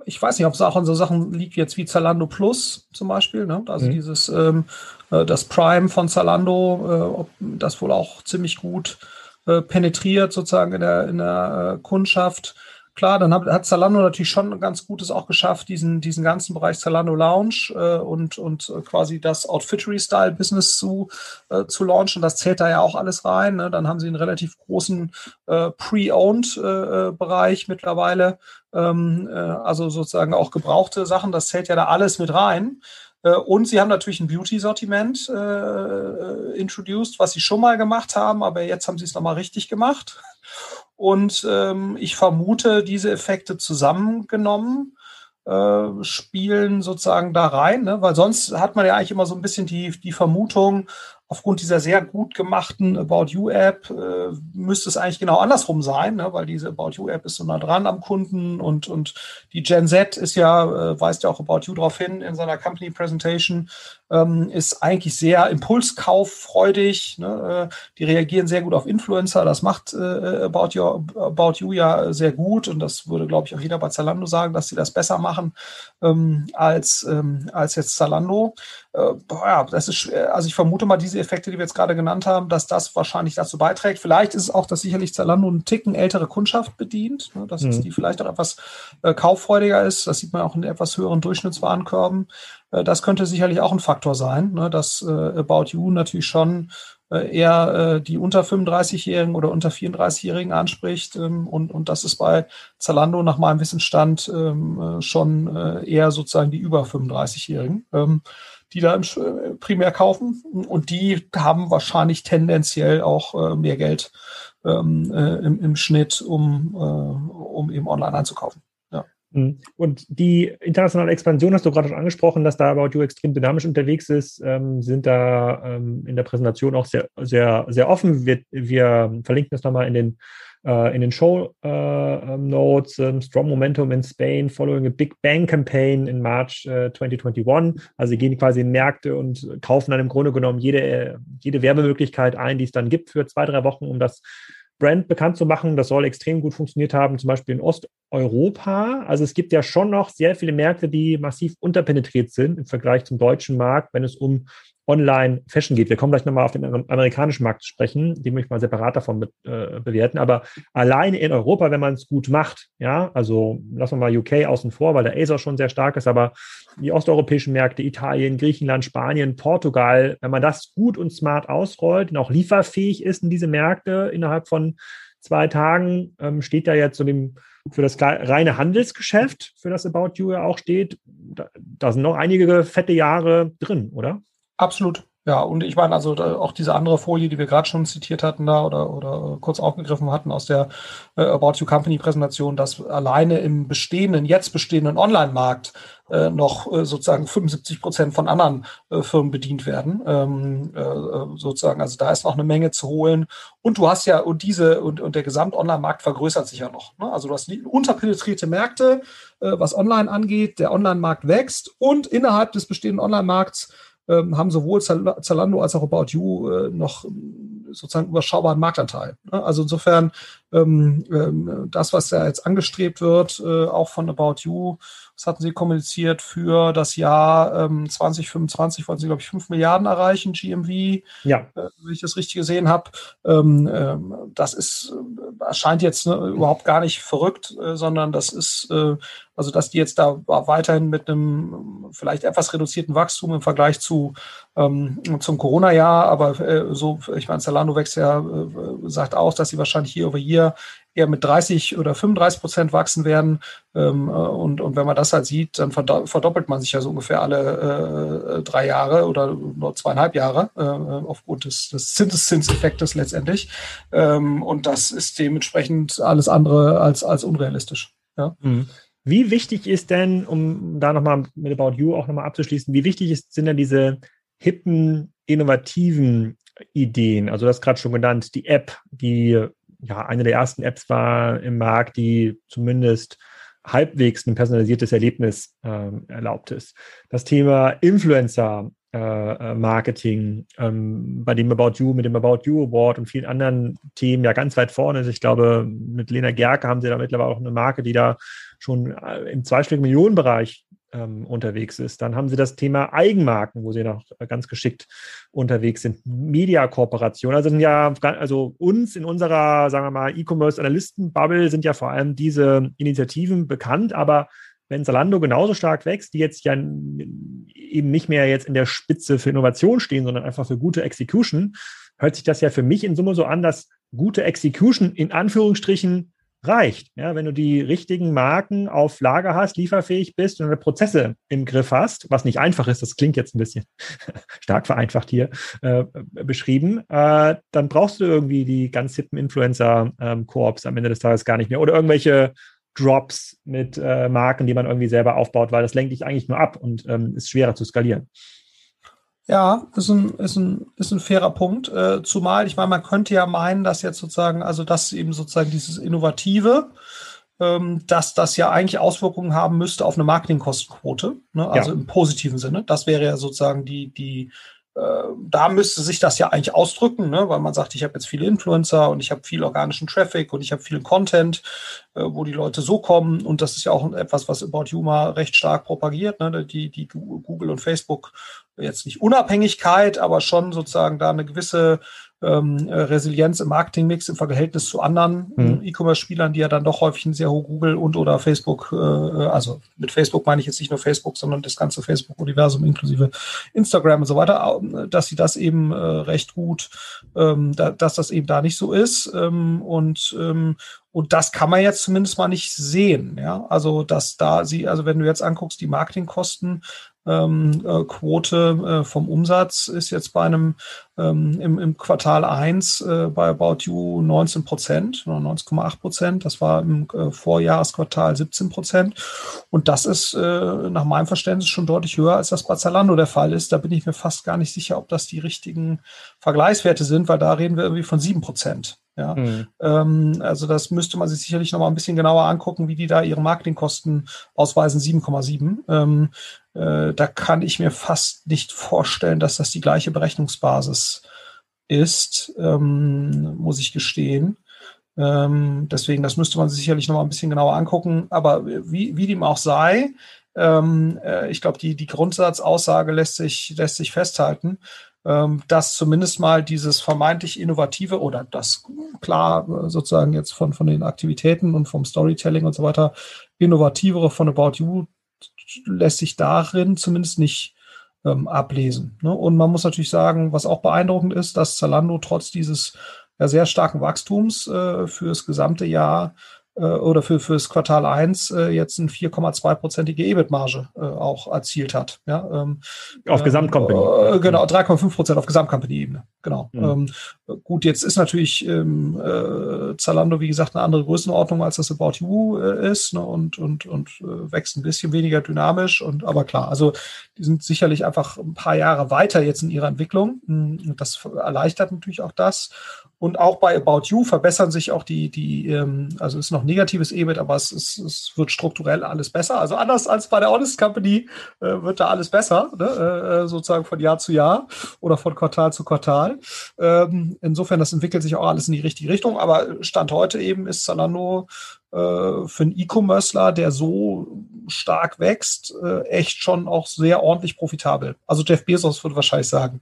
ich weiß nicht, ob es auch an so Sachen liegt jetzt wie Zalando Plus zum Beispiel. Ne? Also mhm. dieses ähm, äh, das Prime von Zalando, äh, ob das wohl auch ziemlich gut äh, penetriert sozusagen in der, in der äh, Kundschaft. Klar, dann hat, hat Zalando natürlich schon ganz Gutes auch geschafft, diesen, diesen ganzen Bereich Zalando Lounge äh, und, und äh, quasi das Outfittery-Style-Business zu, zu launchen. Das zählt da ja auch alles rein. Ne? Dann haben sie einen relativ großen Pre-Owned-Bereich mittlerweile. Ähm, also sozusagen auch gebrauchte Sachen. Das zählt ja da alles mit rein. Äh, und sie haben natürlich ein Beauty-Sortiment äh, introduced, was sie schon mal gemacht haben, aber jetzt haben sie es nochmal richtig gemacht. Und ähm, ich vermute, diese Effekte zusammengenommen äh, spielen sozusagen da rein, ne? weil sonst hat man ja eigentlich immer so ein bisschen die, die Vermutung, aufgrund dieser sehr gut gemachten About You App äh, müsste es eigentlich genau andersrum sein, ne? weil diese About You App ist so nah dran am Kunden und, und die Gen Z ist ja, äh, weist ja auch About You darauf hin in seiner Company Presentation, ähm, ist eigentlich sehr impulskauffreudig. Ne? Äh, die reagieren sehr gut auf Influencer. Das macht äh, About, you, About You ja sehr gut und das würde, glaube ich, auch jeder bei Zalando sagen, dass sie das besser machen ähm, als, ähm, als jetzt Zalando. Äh, ja, das ist, also ich vermute mal, diese Effekte, die wir jetzt gerade genannt haben, dass das wahrscheinlich dazu beiträgt. Vielleicht ist es auch, dass sicherlich Zalando einen Ticken ältere Kundschaft bedient, ne? dass mhm. die vielleicht auch etwas äh, kauffreudiger ist. Das sieht man auch in etwas höheren Durchschnittswarenkörben. Äh, das könnte sicherlich auch ein Faktor sein, ne, dass äh, About You natürlich schon äh, eher die unter 35-Jährigen oder unter 34-Jährigen anspricht. Ähm, und, und das ist bei Zalando nach meinem Wissensstand ähm, schon eher sozusagen die über 35-Jährigen, ähm, die da primär kaufen. Und die haben wahrscheinlich tendenziell auch mehr Geld im, im Schnitt, um, um eben online einzukaufen. Mhm. Und die internationale Expansion hast du gerade schon angesprochen, dass da About You extrem dynamisch unterwegs ist, ähm, sind da ähm, in der Präsentation auch sehr, sehr, sehr offen. Wir, wir verlinken das nochmal in den, äh, in den Show äh, ähm, Notes. Ähm, Strong Momentum in Spain following a Big Bang Campaign in March äh, 2021. Also sie gehen quasi in Märkte und kaufen dann im Grunde genommen jede, jede Werbemöglichkeit ein, die es dann gibt für zwei, drei Wochen, um das Brand bekannt zu machen. Das soll extrem gut funktioniert haben, zum Beispiel in Osteuropa. Also es gibt ja schon noch sehr viele Märkte, die massiv unterpenetriert sind im Vergleich zum deutschen Markt, wenn es um online Fashion geht. Wir kommen gleich nochmal auf den amerikanischen Markt zu sprechen, den möchte ich mal separat davon be äh, bewerten. Aber alleine in Europa, wenn man es gut macht, ja, also lassen wir mal UK außen vor, weil der ASOS schon sehr stark ist, aber die osteuropäischen Märkte, Italien, Griechenland, Spanien, Portugal, wenn man das gut und smart ausrollt und auch lieferfähig ist in diese Märkte innerhalb von zwei Tagen, ähm, steht da jetzt so dem für das reine Handelsgeschäft, für das About You ja auch steht, da, da sind noch einige fette Jahre drin, oder? Absolut. Ja, und ich meine, also auch diese andere Folie, die wir gerade schon zitiert hatten da oder, oder kurz aufgegriffen hatten aus der äh, About You Company Präsentation, dass alleine im bestehenden, jetzt bestehenden Online-Markt äh, noch äh, sozusagen 75 Prozent von anderen äh, Firmen bedient werden. Ähm, äh, äh, sozusagen, also da ist noch eine Menge zu holen. Und du hast ja, und diese, und, und der Gesamt-Online-Markt vergrößert sich ja noch. Ne? Also du hast unterpenetrierte Märkte, äh, was online angeht, der Online-Markt wächst und innerhalb des bestehenden Online-Markts ähm, haben sowohl Zalando als auch About You äh, noch ähm, sozusagen überschaubaren Marktanteil. Ne? Also insofern ähm, ähm, das, was da jetzt angestrebt wird, äh, auch von About You, das hatten sie kommuniziert für das Jahr ähm, 2025, wollen sie, glaube ich, 5 Milliarden erreichen, GMV, ja. äh, wenn ich das richtig gesehen habe. Ähm, ähm, das ist, erscheint jetzt ne, überhaupt gar nicht verrückt, äh, sondern das ist, äh, also dass die jetzt da weiterhin mit einem vielleicht etwas reduzierten Wachstum im Vergleich zu zum Corona-Jahr, aber äh, so, ich meine, Zalando wächst ja, äh, sagt auch, dass sie wahrscheinlich hier over hier eher mit 30 oder 35 Prozent wachsen werden. Ähm, äh, und, und wenn man das halt sieht, dann verdoppelt man sich ja so ungefähr alle äh, drei Jahre oder nur zweieinhalb Jahre äh, aufgrund des, des Zinseszinseffektes letztendlich. Ähm, und das ist dementsprechend alles andere als, als unrealistisch. Ja. Mhm. Wie wichtig ist denn, um da nochmal mit About You auch nochmal abzuschließen, wie wichtig ist, sind denn diese hippen, innovativen Ideen? Also, du hast gerade schon genannt, die App, die ja eine der ersten Apps war im Markt, die zumindest halbwegs ein personalisiertes Erlebnis äh, erlaubt ist. Das Thema Influencer äh, äh, Marketing, ähm, bei dem About You, mit dem About You Award und vielen anderen Themen ja ganz weit vorne ist. Ich glaube, mit Lena Gerke haben sie da mittlerweile auch eine Marke, die da schon äh, im zweistelligen Millionenbereich ähm, unterwegs ist. Dann haben sie das Thema Eigenmarken, wo sie noch ganz geschickt unterwegs sind. Media-Kooperation. Also sind ja, also uns in unserer, sagen wir mal, E-Commerce-Analysten-Bubble sind ja vor allem diese Initiativen bekannt, aber wenn Zalando genauso stark wächst, die jetzt ja eben nicht mehr jetzt in der Spitze für Innovation stehen, sondern einfach für gute Execution, hört sich das ja für mich in Summe so an, dass gute Execution in Anführungsstrichen reicht. Ja, wenn du die richtigen Marken auf Lager hast, lieferfähig bist und Prozesse im Griff hast, was nicht einfach ist, das klingt jetzt ein bisschen *laughs* stark vereinfacht hier äh, beschrieben, äh, dann brauchst du irgendwie die ganz hippen Influencer-Koops ähm, am Ende des Tages gar nicht mehr oder irgendwelche Drops mit äh, Marken, die man irgendwie selber aufbaut, weil das lenkt dich eigentlich nur ab und ähm, ist schwerer zu skalieren. Ja, ist ein, ist ein, ist ein fairer Punkt. Äh, zumal, ich meine, man könnte ja meinen, dass jetzt sozusagen, also dass eben sozusagen dieses Innovative, ähm, dass das ja eigentlich Auswirkungen haben müsste auf eine Marketingkostenquote, ne? also ja. im positiven Sinne. Das wäre ja sozusagen die, die, äh, da müsste sich das ja eigentlich ausdrücken, ne? weil man sagt, ich habe jetzt viele Influencer und ich habe viel organischen Traffic und ich habe viel Content, äh, wo die Leute so kommen. Und das ist ja auch etwas, was About mal recht stark propagiert, ne? die, die Google und Facebook jetzt nicht Unabhängigkeit, aber schon sozusagen da eine gewisse ähm, äh, Resilienz im Marketingmix im Verhältnis zu anderen mhm. E-Commerce-Spielern, die ja dann doch häufig ein sehr hoch Google und oder Facebook, äh, also mit Facebook meine ich jetzt nicht nur Facebook, sondern das ganze Facebook-Universum inklusive Instagram und so weiter, dass sie das eben äh, recht gut, ähm, da, dass das eben da nicht so ist ähm, und ähm, und das kann man jetzt zumindest mal nicht sehen. Ja, also dass da sie, also wenn du jetzt anguckst, die Marketingkosten äh, Quote äh, vom Umsatz ist jetzt bei einem ähm, im, im Quartal 1 äh, bei About You 19 Prozent, 19,8 Prozent. Das war im äh, Vorjahresquartal 17 Prozent. Und das ist äh, nach meinem Verständnis schon deutlich höher, als das bei Zalando der Fall ist. Da bin ich mir fast gar nicht sicher, ob das die richtigen Vergleichswerte sind, weil da reden wir irgendwie von 7 Prozent. Ja, mhm. ähm, also das müsste man sich sicherlich noch mal ein bisschen genauer angucken, wie die da ihre Marketingkosten ausweisen, 7,7. Ähm, äh, da kann ich mir fast nicht vorstellen, dass das die gleiche Berechnungsbasis ist, ähm, muss ich gestehen. Ähm, deswegen, das müsste man sich sicherlich noch mal ein bisschen genauer angucken. Aber wie, wie dem auch sei, Ähm, äh, ich glaube, die, die Grundsatzaussage lässt sich, lässt sich festhalten, dass zumindest mal dieses vermeintlich innovative oder das klar äh, sozusagen jetzt von, von den Aktivitäten und vom Storytelling und so weiter innovativere von About You lässt sich darin zumindest nicht ähm, ablesen. Ne? Und man muss natürlich sagen, was auch beeindruckend ist, dass Zalando trotz dieses ja, sehr starken Wachstums äh, für das gesamte Jahr oder für fürs Quartal 1 äh, jetzt eine 4,2-prozentige EBIT-Marge äh, auch erzielt hat. Ja, ähm, auf ähm, Gesamtcompany. Äh, genau, 3,5 Prozent auf Gesamtcompany-Ebene. Genau. Mhm. Ähm, gut, jetzt ist natürlich ähm, äh, Zalando, wie gesagt, eine andere Größenordnung, als das About You äh, ist ne, und, und, und äh, wächst ein bisschen weniger dynamisch. Und aber klar, also die sind sicherlich einfach ein paar Jahre weiter jetzt in ihrer Entwicklung. Und das erleichtert natürlich auch das. Und auch bei About You verbessern sich auch die, die ähm, also ist noch negatives EBIT, aber es, ist, es wird strukturell alles besser. Also anders als bei der Honest Company äh, wird da alles besser, ne? äh, sozusagen von Jahr zu Jahr oder von Quartal zu Quartal. Ähm, insofern, das entwickelt sich auch alles in die richtige Richtung. Aber Stand heute eben ist Zalando äh, für einen E-Commercer, der so stark wächst, äh, echt schon auch sehr ordentlich profitabel. Also Jeff Bezos würde wahrscheinlich sagen,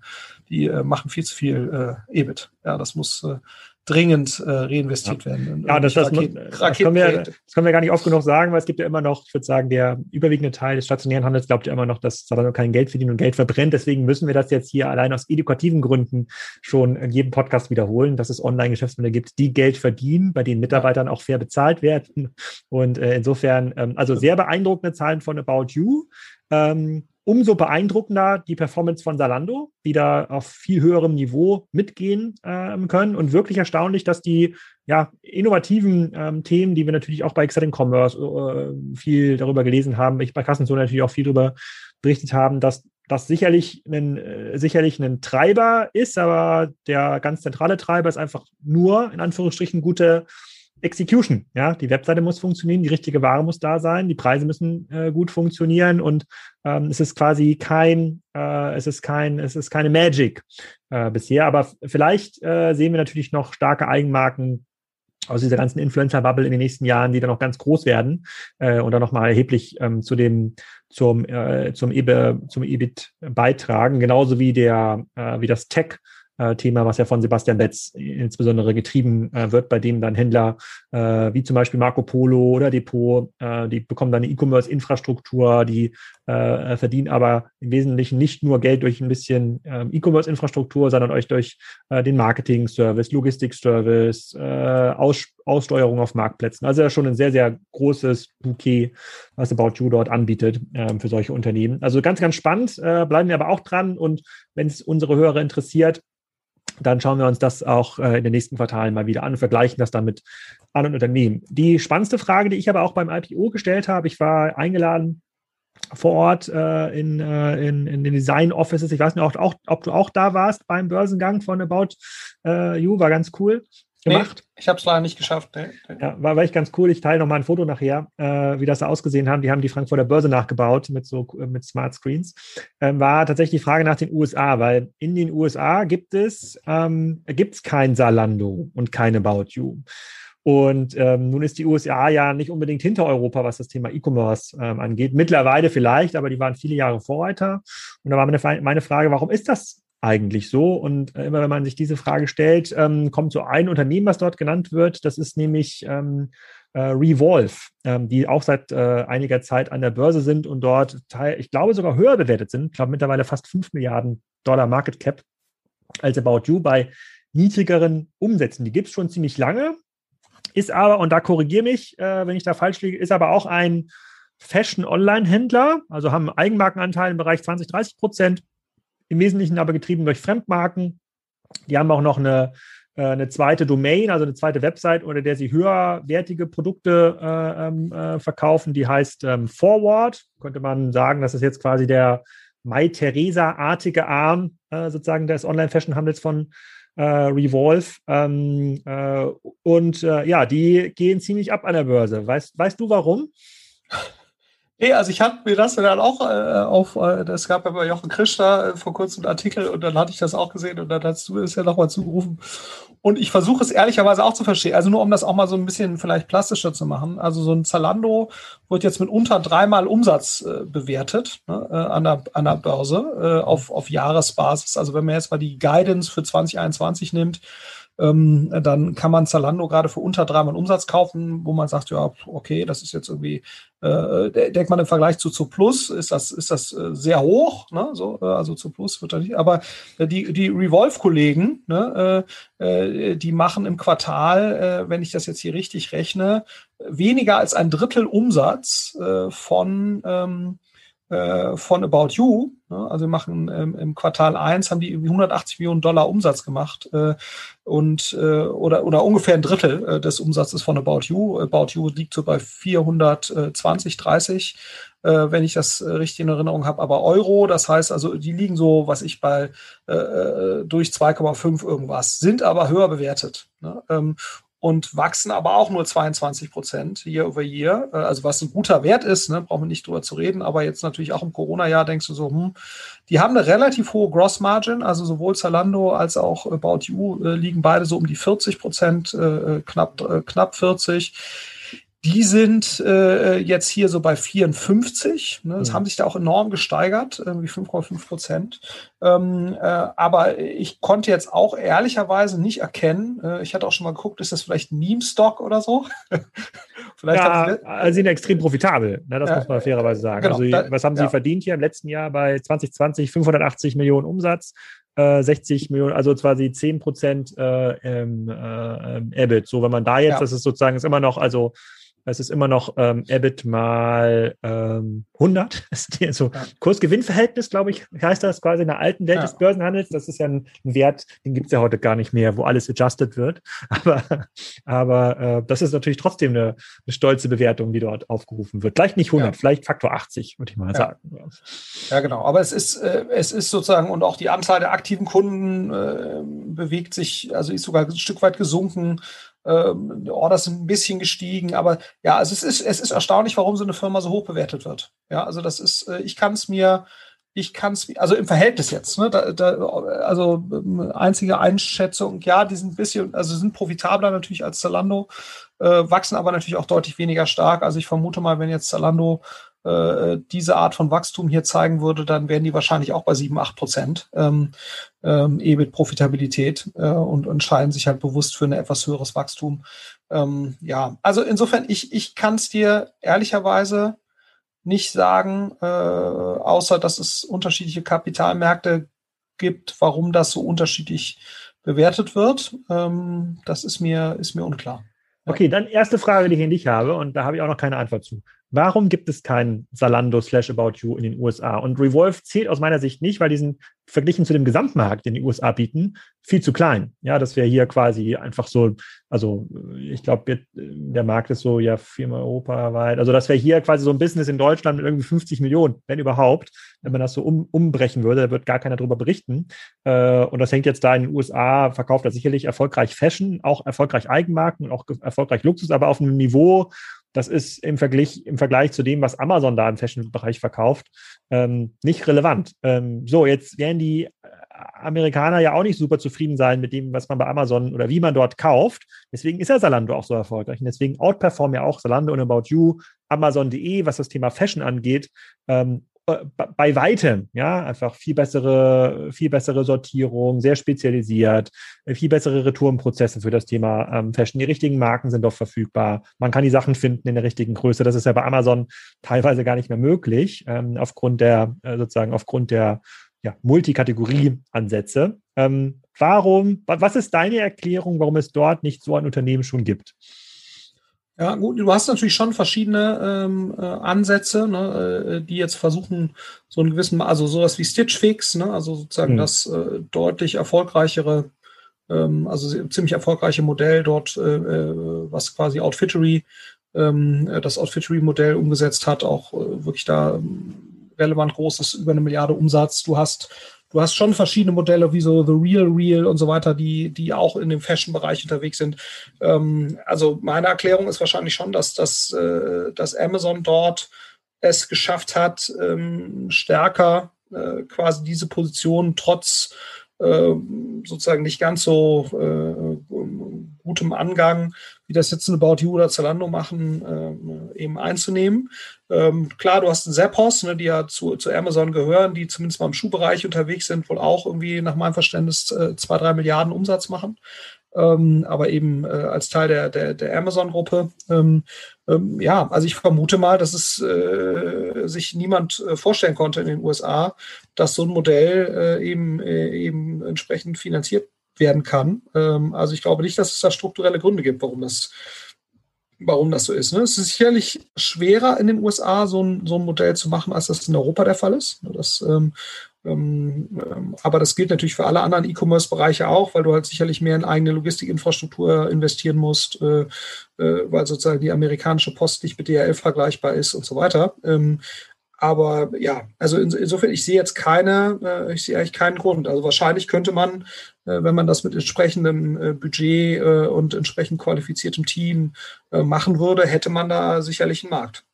die äh, machen viel zu viel äh, EBIT. Ja, das muss äh, dringend äh, reinvestiert ja. werden. Ja, das, das, muss, das, können wir, das können wir gar nicht oft genug sagen, weil es gibt ja immer noch, ich würde sagen, der überwiegende Teil des stationären Handels glaubt ja immer noch, dass Zalando kein Geld verdient und Geld verbrennt. Deswegen müssen wir das jetzt hier allein aus edukativen Gründen schon in jedem Podcast wiederholen, dass es Online-Geschäftsmodelle gibt, die Geld verdienen, bei denen Mitarbeitern auch fair bezahlt werden. Und äh, insofern, ähm, also sehr beeindruckende Zahlen von About You. Ähm, umso beeindruckender die Performance von Salando, die da auf viel höherem Niveau mitgehen ähm, können. Und wirklich erstaunlich, dass die ja, innovativen ähm, Themen, die wir natürlich auch bei Exciting Commerce äh, viel darüber gelesen haben, ich bei Kassenzone natürlich auch viel darüber berichtet haben, dass das sicherlich ein, äh, sicherlich ein Treiber ist, aber der ganz zentrale Treiber ist einfach nur, in Anführungsstrichen, gute Execution. Ja, die Webseite muss funktionieren, die richtige Ware muss da sein, die Preise müssen äh, gut funktionieren und ähm, es ist quasi kein, äh, es ist kein, es ist keine Magic äh, bisher. Aber vielleicht äh, sehen wir natürlich noch starke Eigenmarken aus dieser ganzen Influencer-Bubble in den nächsten Jahren, die dann noch ganz groß werden äh, und dann nochmal erheblich ähm, zu dem zum äh, zum, EBIT, zum EBIT beitragen, genauso wie der äh, wie das Tech Thema, was ja von Sebastian Betz insbesondere getrieben äh, wird, bei dem dann Händler äh, wie zum Beispiel Marco Polo oder Depot, äh, die bekommen dann eine E-Commerce-Infrastruktur, die äh, verdienen aber im Wesentlichen nicht nur Geld durch ein bisschen ähm, E-Commerce-Infrastruktur, sondern euch durch äh, den Marketing-Service, Logistik-Service, Aus Aussteuerung auf Marktplätzen. Also ja schon ein sehr, sehr großes Bouquet, was About You dort anbietet ähm, für solche Unternehmen. Also ganz, ganz spannend. bleiben wir aber auch dran und wenn es unsere Hörer interessiert, dann schauen wir uns das auch äh, in den nächsten Quartalen mal wieder an und vergleichen das dann mit anderen Unternehmen. Die spannendste Frage, die ich aber auch beim IPO gestellt habe, ich war eingeladen vor Ort äh, in, äh, in, in den Design Offices. Ich weiß nicht, auch, auch, ob du auch da warst beim Börsengang von About äh, You, war ganz cool gemacht. Nee, ich habe es leider nicht geschafft. Nee, nee. Ja, war, war echt ganz cool. Ich teile noch mal ein Foto nachher, äh, wie das da ausgesehen haben. Die haben die Frankfurter Börse nachgebaut mit so mit Smart Screens. Ähm, war tatsächlich die Frage nach den USA, weil in den USA gibt es ähm, gibt's kein Salando und keine About You. Und ähm, nun ist die USA ja nicht unbedingt hinter Europa, was das Thema E-Commerce ähm, angeht. Mittlerweile vielleicht, aber die waren viele Jahre Vorreiter. Und da war meine, meine Frage, warum ist das eigentlich so? Und äh, immer wenn man sich diese Frage stellt, ähm, kommt so ein Unternehmen, was dort genannt wird. Das ist nämlich ähm, äh, Revolve, ähm, die auch seit äh, einiger Zeit an der Börse sind und dort, teil, ich glaube, sogar höher bewertet sind. Ich glaube, mittlerweile fast 5 Milliarden Dollar Market Cap als About You bei niedrigeren Umsätzen. Die gibt es schon ziemlich lange, ist aber, und da korrigiere mich, wenn ich da falsch liege, ist aber auch ein Fashion-Online-Händler, also haben Eigenmarkenanteil im Bereich 20, 30 Prozent im Wesentlichen aber getrieben durch Fremdmarken. Die haben auch noch eine, äh, eine zweite Domain, also eine zweite Website, unter der sie höherwertige Produkte äh, ähm, äh, verkaufen. Die heißt ähm, Forward. Könnte man sagen, das ist jetzt quasi der Mai Theresa-artige Arm äh, sozusagen des Online-Fashion-Handels von äh, Revolve. Ähm, äh, und ja, die gehen ziemlich ab an der Börse. Weißt, weißt du warum? Nee, also ich hatte mir das dann auch äh, auf, äh, das gab ja bei Jochen Krisch da äh, vor kurzem einen Artikel und dann hatte ich das auch gesehen und dann hast du es ja nochmal zugerufen. Und ich versuche es ehrlicherweise auch zu verstehen. Also nur um das auch mal so ein bisschen vielleicht plastischer zu machen. Also so ein Zalando wird jetzt mit unter dreimal Umsatz äh, bewertet ne, äh, an, der, an der Börse äh, auf, auf Jahresbasis. Also wenn man jetzt mal die Guidance für 2021 nimmt, ähm, dann kann man Zalando gerade für unter dreimal Umsatz kaufen, wo man sagt, ja, okay, das ist jetzt irgendwie, äh, denkt man im Vergleich zu zu Plus, ist das, ist das äh, sehr hoch, ne? so, äh, also zu Plus wird da nicht, aber äh, die, die Revolve-Kollegen, ne, äh, äh, die machen im Quartal, wenn ich das jetzt hier richtig rechne, weniger als ein Drittel Umsatz von ähm, äh, von About You. Ne? Also wir machen ähm, im Quartal 1 haben die 180 Millionen Dollar Umsatz gemacht äh, und äh, oder, oder ungefähr ein Drittel äh, des Umsatzes von About You. About You liegt so bei 420, 30 äh, wenn ich das richtig in Erinnerung habe, aber Euro, das heißt also, die liegen so, was ich bei äh, äh durch 2,5 irgendwas, sind aber höher bewertet. Und wachsen aber auch nur 22 Prozent year over year. Äh, also was ein guter Wert ist, ne, brauchen wir nicht drüber zu reden, aber jetzt natürlich auch im Corona-Jahr denkst du so, hm, die haben eine relativ hohe Gross Margin, also sowohl Zalando als auch About You äh, liegen beide so um die 40 Prozent, äh, äh, knapp, äh, knapp 40. Die sind äh, jetzt hier so bei 54. Ne? Das mhm. haben sich da auch enorm gesteigert, irgendwie 5,5 Prozent. Ähm, äh, aber ich konnte jetzt auch ehrlicherweise nicht erkennen, äh, ich hatte auch schon mal geguckt, ist das vielleicht ein Meme-Stock oder so? *laughs* vielleicht ja, also sind extrem profitabel, ne? das muss man fairerweise sagen. Genau, also, da, was haben sie ja. verdient hier im letzten Jahr bei 2020? 580 Millionen Umsatz. 60 äh, Millionen, also quasi 10 Prozent äh, ähm, äh, EBIT. So, wenn man da jetzt, ja. das ist sozusagen, ist immer noch, also es ist immer noch ähm, EBIT mal ähm, 100. Das ist so ja. Kursgewinnverhältnis, glaube ich, heißt das quasi in der alten Welt ja. des Börsenhandels. Das ist ja ein, ein Wert, den gibt es ja heute gar nicht mehr, wo alles adjusted wird. *laughs* Aber, aber äh, das ist natürlich trotzdem eine, eine, stolze Bewertung, die dort aufgerufen wird. Vielleicht nicht 100, ja. vielleicht Faktor 80, würde ich mal sagen. Ja, genau. Aber es ist, äh, es ist sozusagen, und auch die Anzahl der aktiven Kunden äh, bewegt sich, also ist sogar ein Stück weit gesunken. Ähm, Orders sind ein bisschen gestiegen, aber ja, also es ist, es ist erstaunlich, warum so eine Firma so hoch bewertet wird. Ja, also das ist, äh, ich kann es mir, ich kann es, also im Verhältnis jetzt, ne, da, da, also ähm, einzige Einschätzung, ja, die sind ein bisschen, also sind profitabler natürlich als Zalando, äh, wachsen aber natürlich auch deutlich weniger stark. Also ich vermute mal, wenn jetzt Zalando äh, diese Art von Wachstum hier zeigen würde, dann wären die wahrscheinlich auch bei 7, 8 Prozent ähm, ähm, EBIT-Profitabilität äh, und entscheiden sich halt bewusst für ein etwas höheres Wachstum. Ähm, ja, also insofern, ich, ich kann es dir ehrlicherweise nicht sagen, äh, außer dass es unterschiedliche Kapitalmärkte gibt, warum das so unterschiedlich bewertet wird. Ähm, das ist mir, ist mir unklar. Okay, dann erste Frage, die ich an dich habe, und da habe ich auch noch keine Antwort zu. Warum gibt es keinen Zalando slash About You in den USA? Und Revolve zählt aus meiner Sicht nicht, weil die sind verglichen zu dem Gesamtmarkt, den die USA bieten, viel zu klein. Ja, das wäre hier quasi einfach so, also ich glaube, der Markt ist so ja viermal europaweit. Also das wäre hier quasi so ein Business in Deutschland mit irgendwie 50 Millionen, wenn überhaupt. Wenn man das so um, umbrechen würde, da wird gar keiner drüber berichten. Äh, und das hängt jetzt da in den USA, verkauft er sicherlich erfolgreich Fashion, auch erfolgreich Eigenmarken und auch erfolgreich Luxus, aber auf einem Niveau, das ist im Vergleich, im Vergleich zu dem, was Amazon da im Fashion-Bereich verkauft, ähm, nicht relevant. Ähm, so, jetzt werden die Amerikaner ja auch nicht super zufrieden sein mit dem, was man bei Amazon oder wie man dort kauft. Deswegen ist ja Salando auch so erfolgreich. Und deswegen outperformen ja auch Salando und About You, Amazon.de, was das Thema Fashion angeht. Ähm, äh, bei weitem, ja, einfach viel bessere, viel bessere Sortierung, sehr spezialisiert, äh, viel bessere Retourenprozesse für das Thema ähm, Fashion. Die richtigen Marken sind doch verfügbar. Man kann die Sachen finden in der richtigen Größe. Das ist ja bei Amazon teilweise gar nicht mehr möglich, ähm, aufgrund der, äh, sozusagen aufgrund der ja, Multikategorie-Ansätze. Ähm, warum, was ist deine Erklärung, warum es dort nicht so ein Unternehmen schon gibt? Ja, gut, du hast natürlich schon verschiedene ähm, äh, Ansätze, ne, äh, die jetzt versuchen, so einen gewissen, also sowas wie Stitch Fix, ne, also sozusagen mhm. das äh, deutlich erfolgreichere, ähm, also ziemlich erfolgreiche Modell dort, äh, äh was quasi Outfittery, ähm, das Outfittery-Modell umgesetzt hat, auch äh, wirklich da ähm, relevant großes, über eine Milliarde Umsatz. Du hast du hast schon verschiedene Modelle wie so The Real Real und so weiter, die, die auch in dem Fashion-Bereich unterwegs sind. Ähm, also meine Erklärung ist wahrscheinlich schon, dass, dass, äh, dass Amazon dort es geschafft hat, ähm, stärker äh, quasi diese Position trotz äh, sozusagen nicht ganz so äh, gutem Angang, wie das jetzt ein About You oder Zalando machen, äh, eben einzunehmen. Ähm, klar, du hast einen Zappos, ne, die ja zu, zu Amazon gehören, die zumindest mal im Schuhbereich unterwegs sind, wohl auch irgendwie nach meinem Verständnis äh, zwei, drei Milliarden Umsatz machen ähm, aber eben äh, als Teil der, der, der Amazon-Gruppe. Ähm, ähm, ja, also ich vermute mal, dass es äh, sich niemand äh, vorstellen konnte in den USA, dass so ein Modell äh, eben, äh, eben entsprechend finanziert werden kann. Ähm, also ich glaube nicht, dass es da strukturelle Gründe gibt, warum das warum das so ist. Ne? Es ist sicherlich schwerer in den USA, so ein, so ein Modell zu machen, als das in Europa der Fall ist. Das ähm, ähm, ähm, aber das gilt natürlich für alle anderen E-Commerce-Bereiche auch, weil du halt sicherlich mehr in eigene Logistikinfrastruktur investieren musst, äh, äh, weil sozusagen die amerikanische Post nicht mit DHL vergleichbar ist und so weiter. Ähm, aber ja, also insofern, ich sehe jetzt keine, äh, ich sehe eigentlich keinen Grund. Also wahrscheinlich könnte man, wenn man das mit entsprechendem Budget und entsprechend qualifiziertem Team machen würde, hätte man da sicherlich einen Markt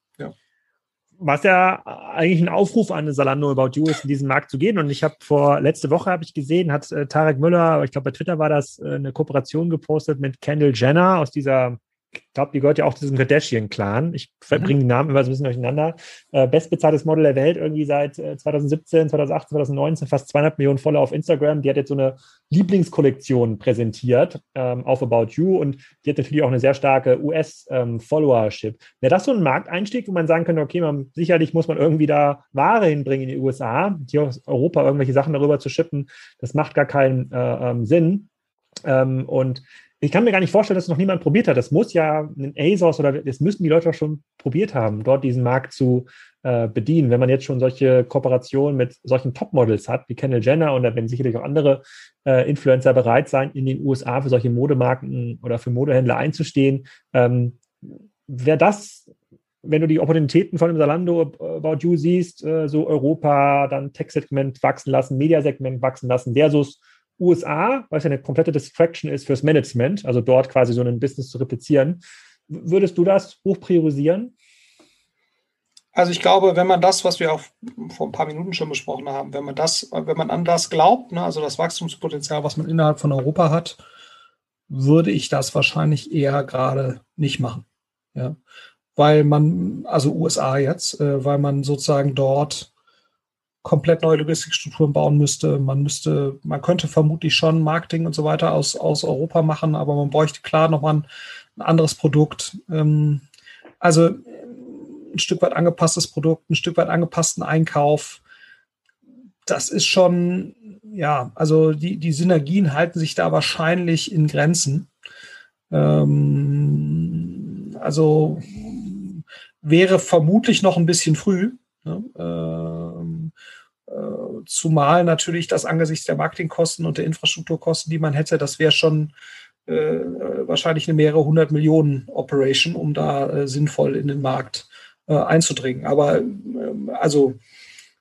was ja eigentlich ein Aufruf an Salando About You ist, in diesen Markt zu gehen. Und ich habe vor letzte Woche habe ich gesehen, hat äh, Tarek Müller, ich glaube bei Twitter war das, äh, eine Kooperation gepostet mit Kendall Jenner aus dieser glaube, die gehört ja auch zu diesem Kardashian-Clan. Ich verbringe mhm. die Namen immer so ein bisschen durcheinander. Äh, bestbezahltes Model der Welt, irgendwie seit äh, 2017, 2018, 2019, fast 200 Millionen Follower auf Instagram. Die hat jetzt so eine Lieblingskollektion präsentiert ähm, auf About You und die hat natürlich auch eine sehr starke US-Followership. Ähm, Wäre das so ein Markteinstieg, wo man sagen könnte, okay, man, sicherlich muss man irgendwie da Ware hinbringen in die USA, hier aus Europa irgendwelche Sachen darüber zu shippen, das macht gar keinen äh, ähm, Sinn. Ähm, und ich kann mir gar nicht vorstellen, dass es noch niemand probiert hat. Das muss ja ein ASOS oder das müssten die Leute auch schon probiert haben, dort diesen Markt zu äh, bedienen. Wenn man jetzt schon solche Kooperationen mit solchen Topmodels hat, wie Kendall Jenner und da werden sicherlich auch andere äh, Influencer bereit sein, in den USA für solche Modemarken oder für Modehändler einzustehen, ähm, wäre das wenn du die Opportunitäten von dem Salando About You siehst, äh, so Europa, dann Tech-Segment wachsen lassen, Mediasegment wachsen lassen, versus USA, weil es ja eine komplette Distraction ist fürs Management, also dort quasi so ein Business zu replizieren. Würdest du das hoch priorisieren? Also ich glaube, wenn man das, was wir auch vor ein paar Minuten schon besprochen haben, wenn man das, wenn man an das glaubt, ne, also das Wachstumspotenzial, was man innerhalb von Europa hat, würde ich das wahrscheinlich eher gerade nicht machen. Ja. Weil man, also USA jetzt, äh, weil man sozusagen dort komplett neue Logistikstrukturen bauen müsste. Man müsste, man könnte vermutlich schon Marketing und so weiter aus, aus Europa machen, aber man bräuchte klar nochmal ein, ein anderes Produkt. Ähm, also ein Stück weit angepasstes Produkt, ein Stück weit angepassten Einkauf. Das ist schon, ja, also die, die Synergien halten sich da wahrscheinlich in Grenzen. Ähm, also wäre vermutlich noch ein bisschen früh. Ne? Äh, zumal natürlich das angesichts der Marketingkosten und der Infrastrukturkosten, die man hätte, das wäre schon äh, wahrscheinlich eine mehrere hundert Millionen Operation, um da äh, sinnvoll in den Markt äh, einzudringen. Aber ähm, also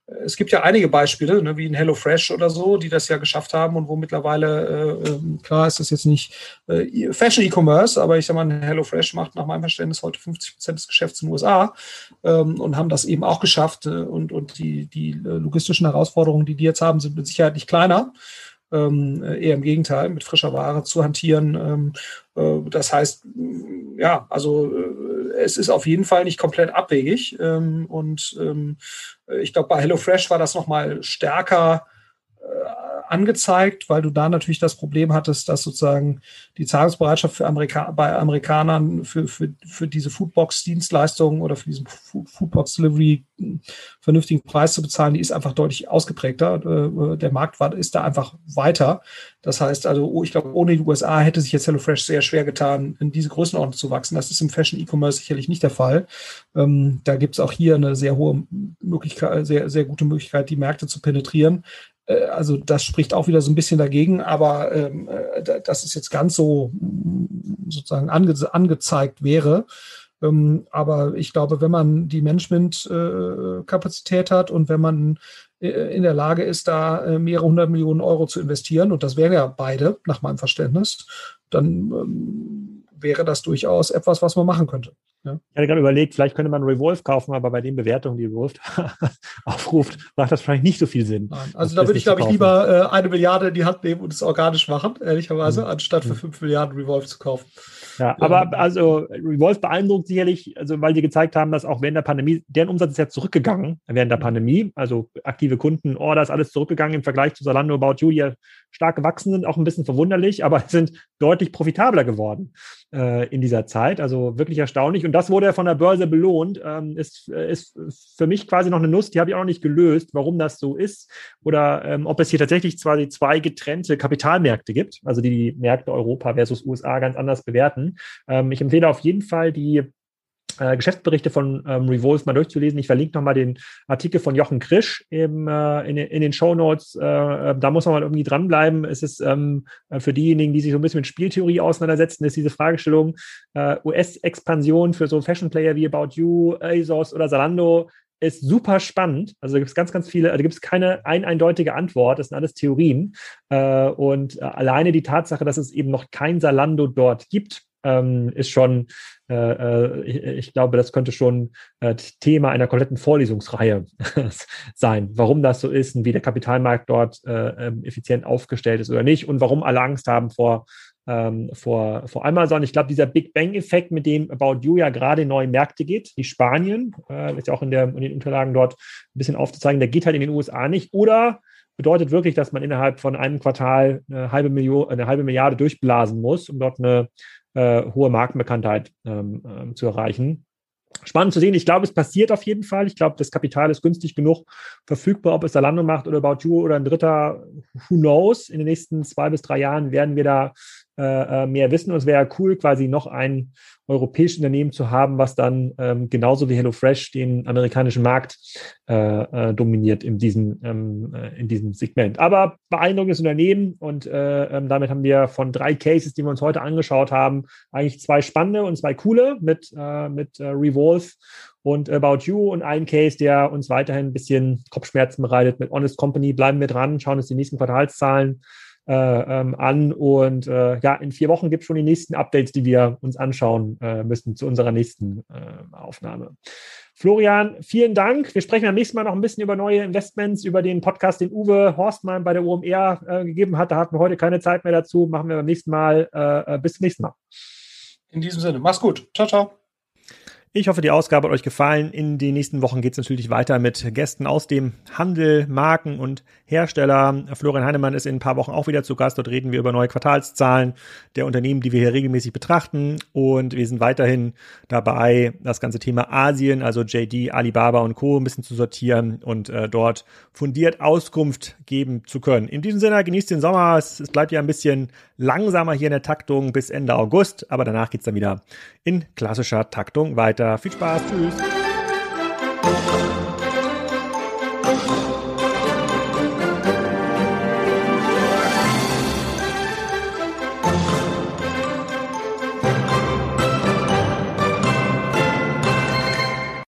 es gibt ja einige Beispiele, ne, wie in HelloFresh oder so, die das ja geschafft haben und wo mittlerweile, äh, ähm, klar ist das jetzt nicht äh, Fashion E-Commerce, aber ich sag mal, HelloFresh macht nach meinem Verständnis heute 50 Prozent des Geschäfts in den USA ähm, und haben das eben auch geschafft. Äh, und, und die, die logistischen Herausforderungen, die die jetzt haben, sind mit Sicherheit nicht kleiner. Ähm, eher im Gegenteil, mit frischer Ware zu hantieren. Ähm, äh, das heißt, ja, also äh, es ist auf jeden Fall nicht komplett abwegig. Ähm, und ähm, ich glaube, bei HelloFresh war das nochmal stärker angezeigt, weil du da natürlich das Problem hattest, dass sozusagen die Zahlungsbereitschaft für Amerika bei Amerikanern für, für, für diese Foodbox-Dienstleistungen oder für diesen Foodbox-Delivery vernünftigen Preis zu bezahlen, die ist einfach deutlich ausgeprägter. Äh, der Markt war, ist da einfach weiter. Das heißt also, oh, ich glaube, ohne die USA hätte sich jetzt HelloFresh sehr schwer getan, in diese Größenordnung zu wachsen. Das ist im Fashion-E-Commerce sicherlich nicht der Fall. Ähm, da gibt es auch hier eine sehr hohe Möglichkeit, sehr, sehr gute Möglichkeit, die Märkte zu penetrieren. Äh, also das spricht auch wieder so ein bisschen dagegen, aber ähm, äh, dass es jetzt ganz so mm, sozusagen ange angezeigt wäre. Ähm, aber ich glaube, wenn man die Management-Kapazität äh, hat und wenn man äh, in der Lage ist, da äh, mehrere hundert Millionen Euro zu investieren, und das wären ja beide nach meinem Verständnis, dann ähm, wäre das durchaus etwas, was man machen könnte. Ja. Ich hatte gerade überlegt, vielleicht könnte man Revolve kaufen, aber bei den Bewertungen, die Revolve *laughs* aufruft, macht das wahrscheinlich nicht so viel Sinn. Nein, also da würde ich, glaube ich, lieber äh, eine Milliarde in die Hand nehmen und es organisch machen, ehrlicherweise, mhm. anstatt für mhm. fünf Milliarden Revolve zu kaufen. Ja, aber also Revolve beeindruckt sicherlich, also weil die gezeigt haben, dass auch während der Pandemie, deren Umsatz ist ja zurückgegangen während der Pandemie, also aktive Kunden, Orders, alles zurückgegangen im Vergleich zu Zalando, About ja stark gewachsen sind, auch ein bisschen verwunderlich, aber *laughs* sind deutlich profitabler geworden äh, in dieser Zeit. Also wirklich erstaunlich. Und das wurde ja von der Börse belohnt. Ähm, ist, ist für mich quasi noch eine Nuss, die habe ich auch noch nicht gelöst, warum das so ist. Oder ähm, ob es hier tatsächlich quasi zwei getrennte Kapitalmärkte gibt, also die die Märkte Europa versus USA ganz anders bewerten. Ähm, ich empfehle auf jeden Fall die äh, Geschäftsberichte von ähm, Revolve mal durchzulesen. Ich verlinke nochmal den Artikel von Jochen Krisch im, äh, in, in den Show Notes. Äh, äh, da muss man mal irgendwie dranbleiben. Es ist ähm, äh, für diejenigen, die sich so ein bisschen mit Spieltheorie auseinandersetzen, ist diese Fragestellung äh, US-Expansion für so Fashion-Player wie About You, ASOS oder Zalando ist super spannend. Also gibt es ganz, ganz viele, da gibt es keine ein eindeutige Antwort, das sind alles Theorien. Und alleine die Tatsache, dass es eben noch kein Salando dort gibt, ähm, ist schon, äh, äh, ich, ich, glaube, das könnte schon äh, Thema einer kompletten Vorlesungsreihe *laughs* sein, warum das so ist und wie der Kapitalmarkt dort äh, ähm, effizient aufgestellt ist oder nicht und warum alle Angst haben vor ähm, vor, vor Amazon. Ich glaube, dieser Big Bang-Effekt, mit dem About You ja gerade in neue Märkte geht, wie Spanien, äh, ist ja auch in, der, in den Unterlagen dort ein bisschen aufzuzeigen, der geht halt in den USA nicht. Oder bedeutet wirklich, dass man innerhalb von einem Quartal eine halbe, Million, eine halbe Milliarde durchblasen muss, um dort eine äh, hohe Markenbekanntheit ähm, ähm, zu erreichen. Spannend zu sehen. Ich glaube, es passiert auf jeden Fall. Ich glaube, das Kapital ist günstig genug verfügbar, ob es Zalando macht oder About You oder ein Dritter. Who knows? In den nächsten zwei bis drei Jahren werden wir da äh, äh, mehr wissen. Und es wäre cool, quasi noch ein europäisches Unternehmen zu haben, was dann ähm, genauso wie HelloFresh den amerikanischen Markt äh, äh, dominiert in diesem, ähm, äh, in diesem Segment. Aber beeindruckendes Unternehmen und äh, ähm, damit haben wir von drei Cases, die wir uns heute angeschaut haben, eigentlich zwei spannende und zwei coole mit, äh, mit Revolve und About You und ein Case, der uns weiterhin ein bisschen Kopfschmerzen bereitet mit Honest Company. Bleiben wir dran, schauen uns die nächsten Quartalszahlen äh, ähm, an. Und äh, ja, in vier Wochen gibt es schon die nächsten Updates, die wir uns anschauen äh, müssen zu unserer nächsten äh, Aufnahme. Florian, vielen Dank. Wir sprechen beim nächsten Mal noch ein bisschen über neue Investments, über den Podcast, den Uwe Horstmann bei der OMR äh, gegeben hat. Da hatten wir heute keine Zeit mehr dazu. Machen wir beim nächsten Mal. Äh, bis zum nächsten Mal. In diesem Sinne, mach's gut. Ciao, ciao. Ich hoffe, die Ausgabe hat euch gefallen. In den nächsten Wochen geht es natürlich weiter mit Gästen aus dem Handel, Marken und Hersteller. Florian Heinemann ist in ein paar Wochen auch wieder zu Gast. Dort reden wir über neue Quartalszahlen der Unternehmen, die wir hier regelmäßig betrachten. Und wir sind weiterhin dabei, das ganze Thema Asien, also JD, Alibaba und Co. ein bisschen zu sortieren und äh, dort fundiert Auskunft geben zu können. In diesem Sinne, genießt den Sommer. Es, es bleibt ja ein bisschen langsamer hier in der Taktung bis Ende August, aber danach geht's dann wieder in klassischer Taktung weiter. Viel Spaß. Tschüss.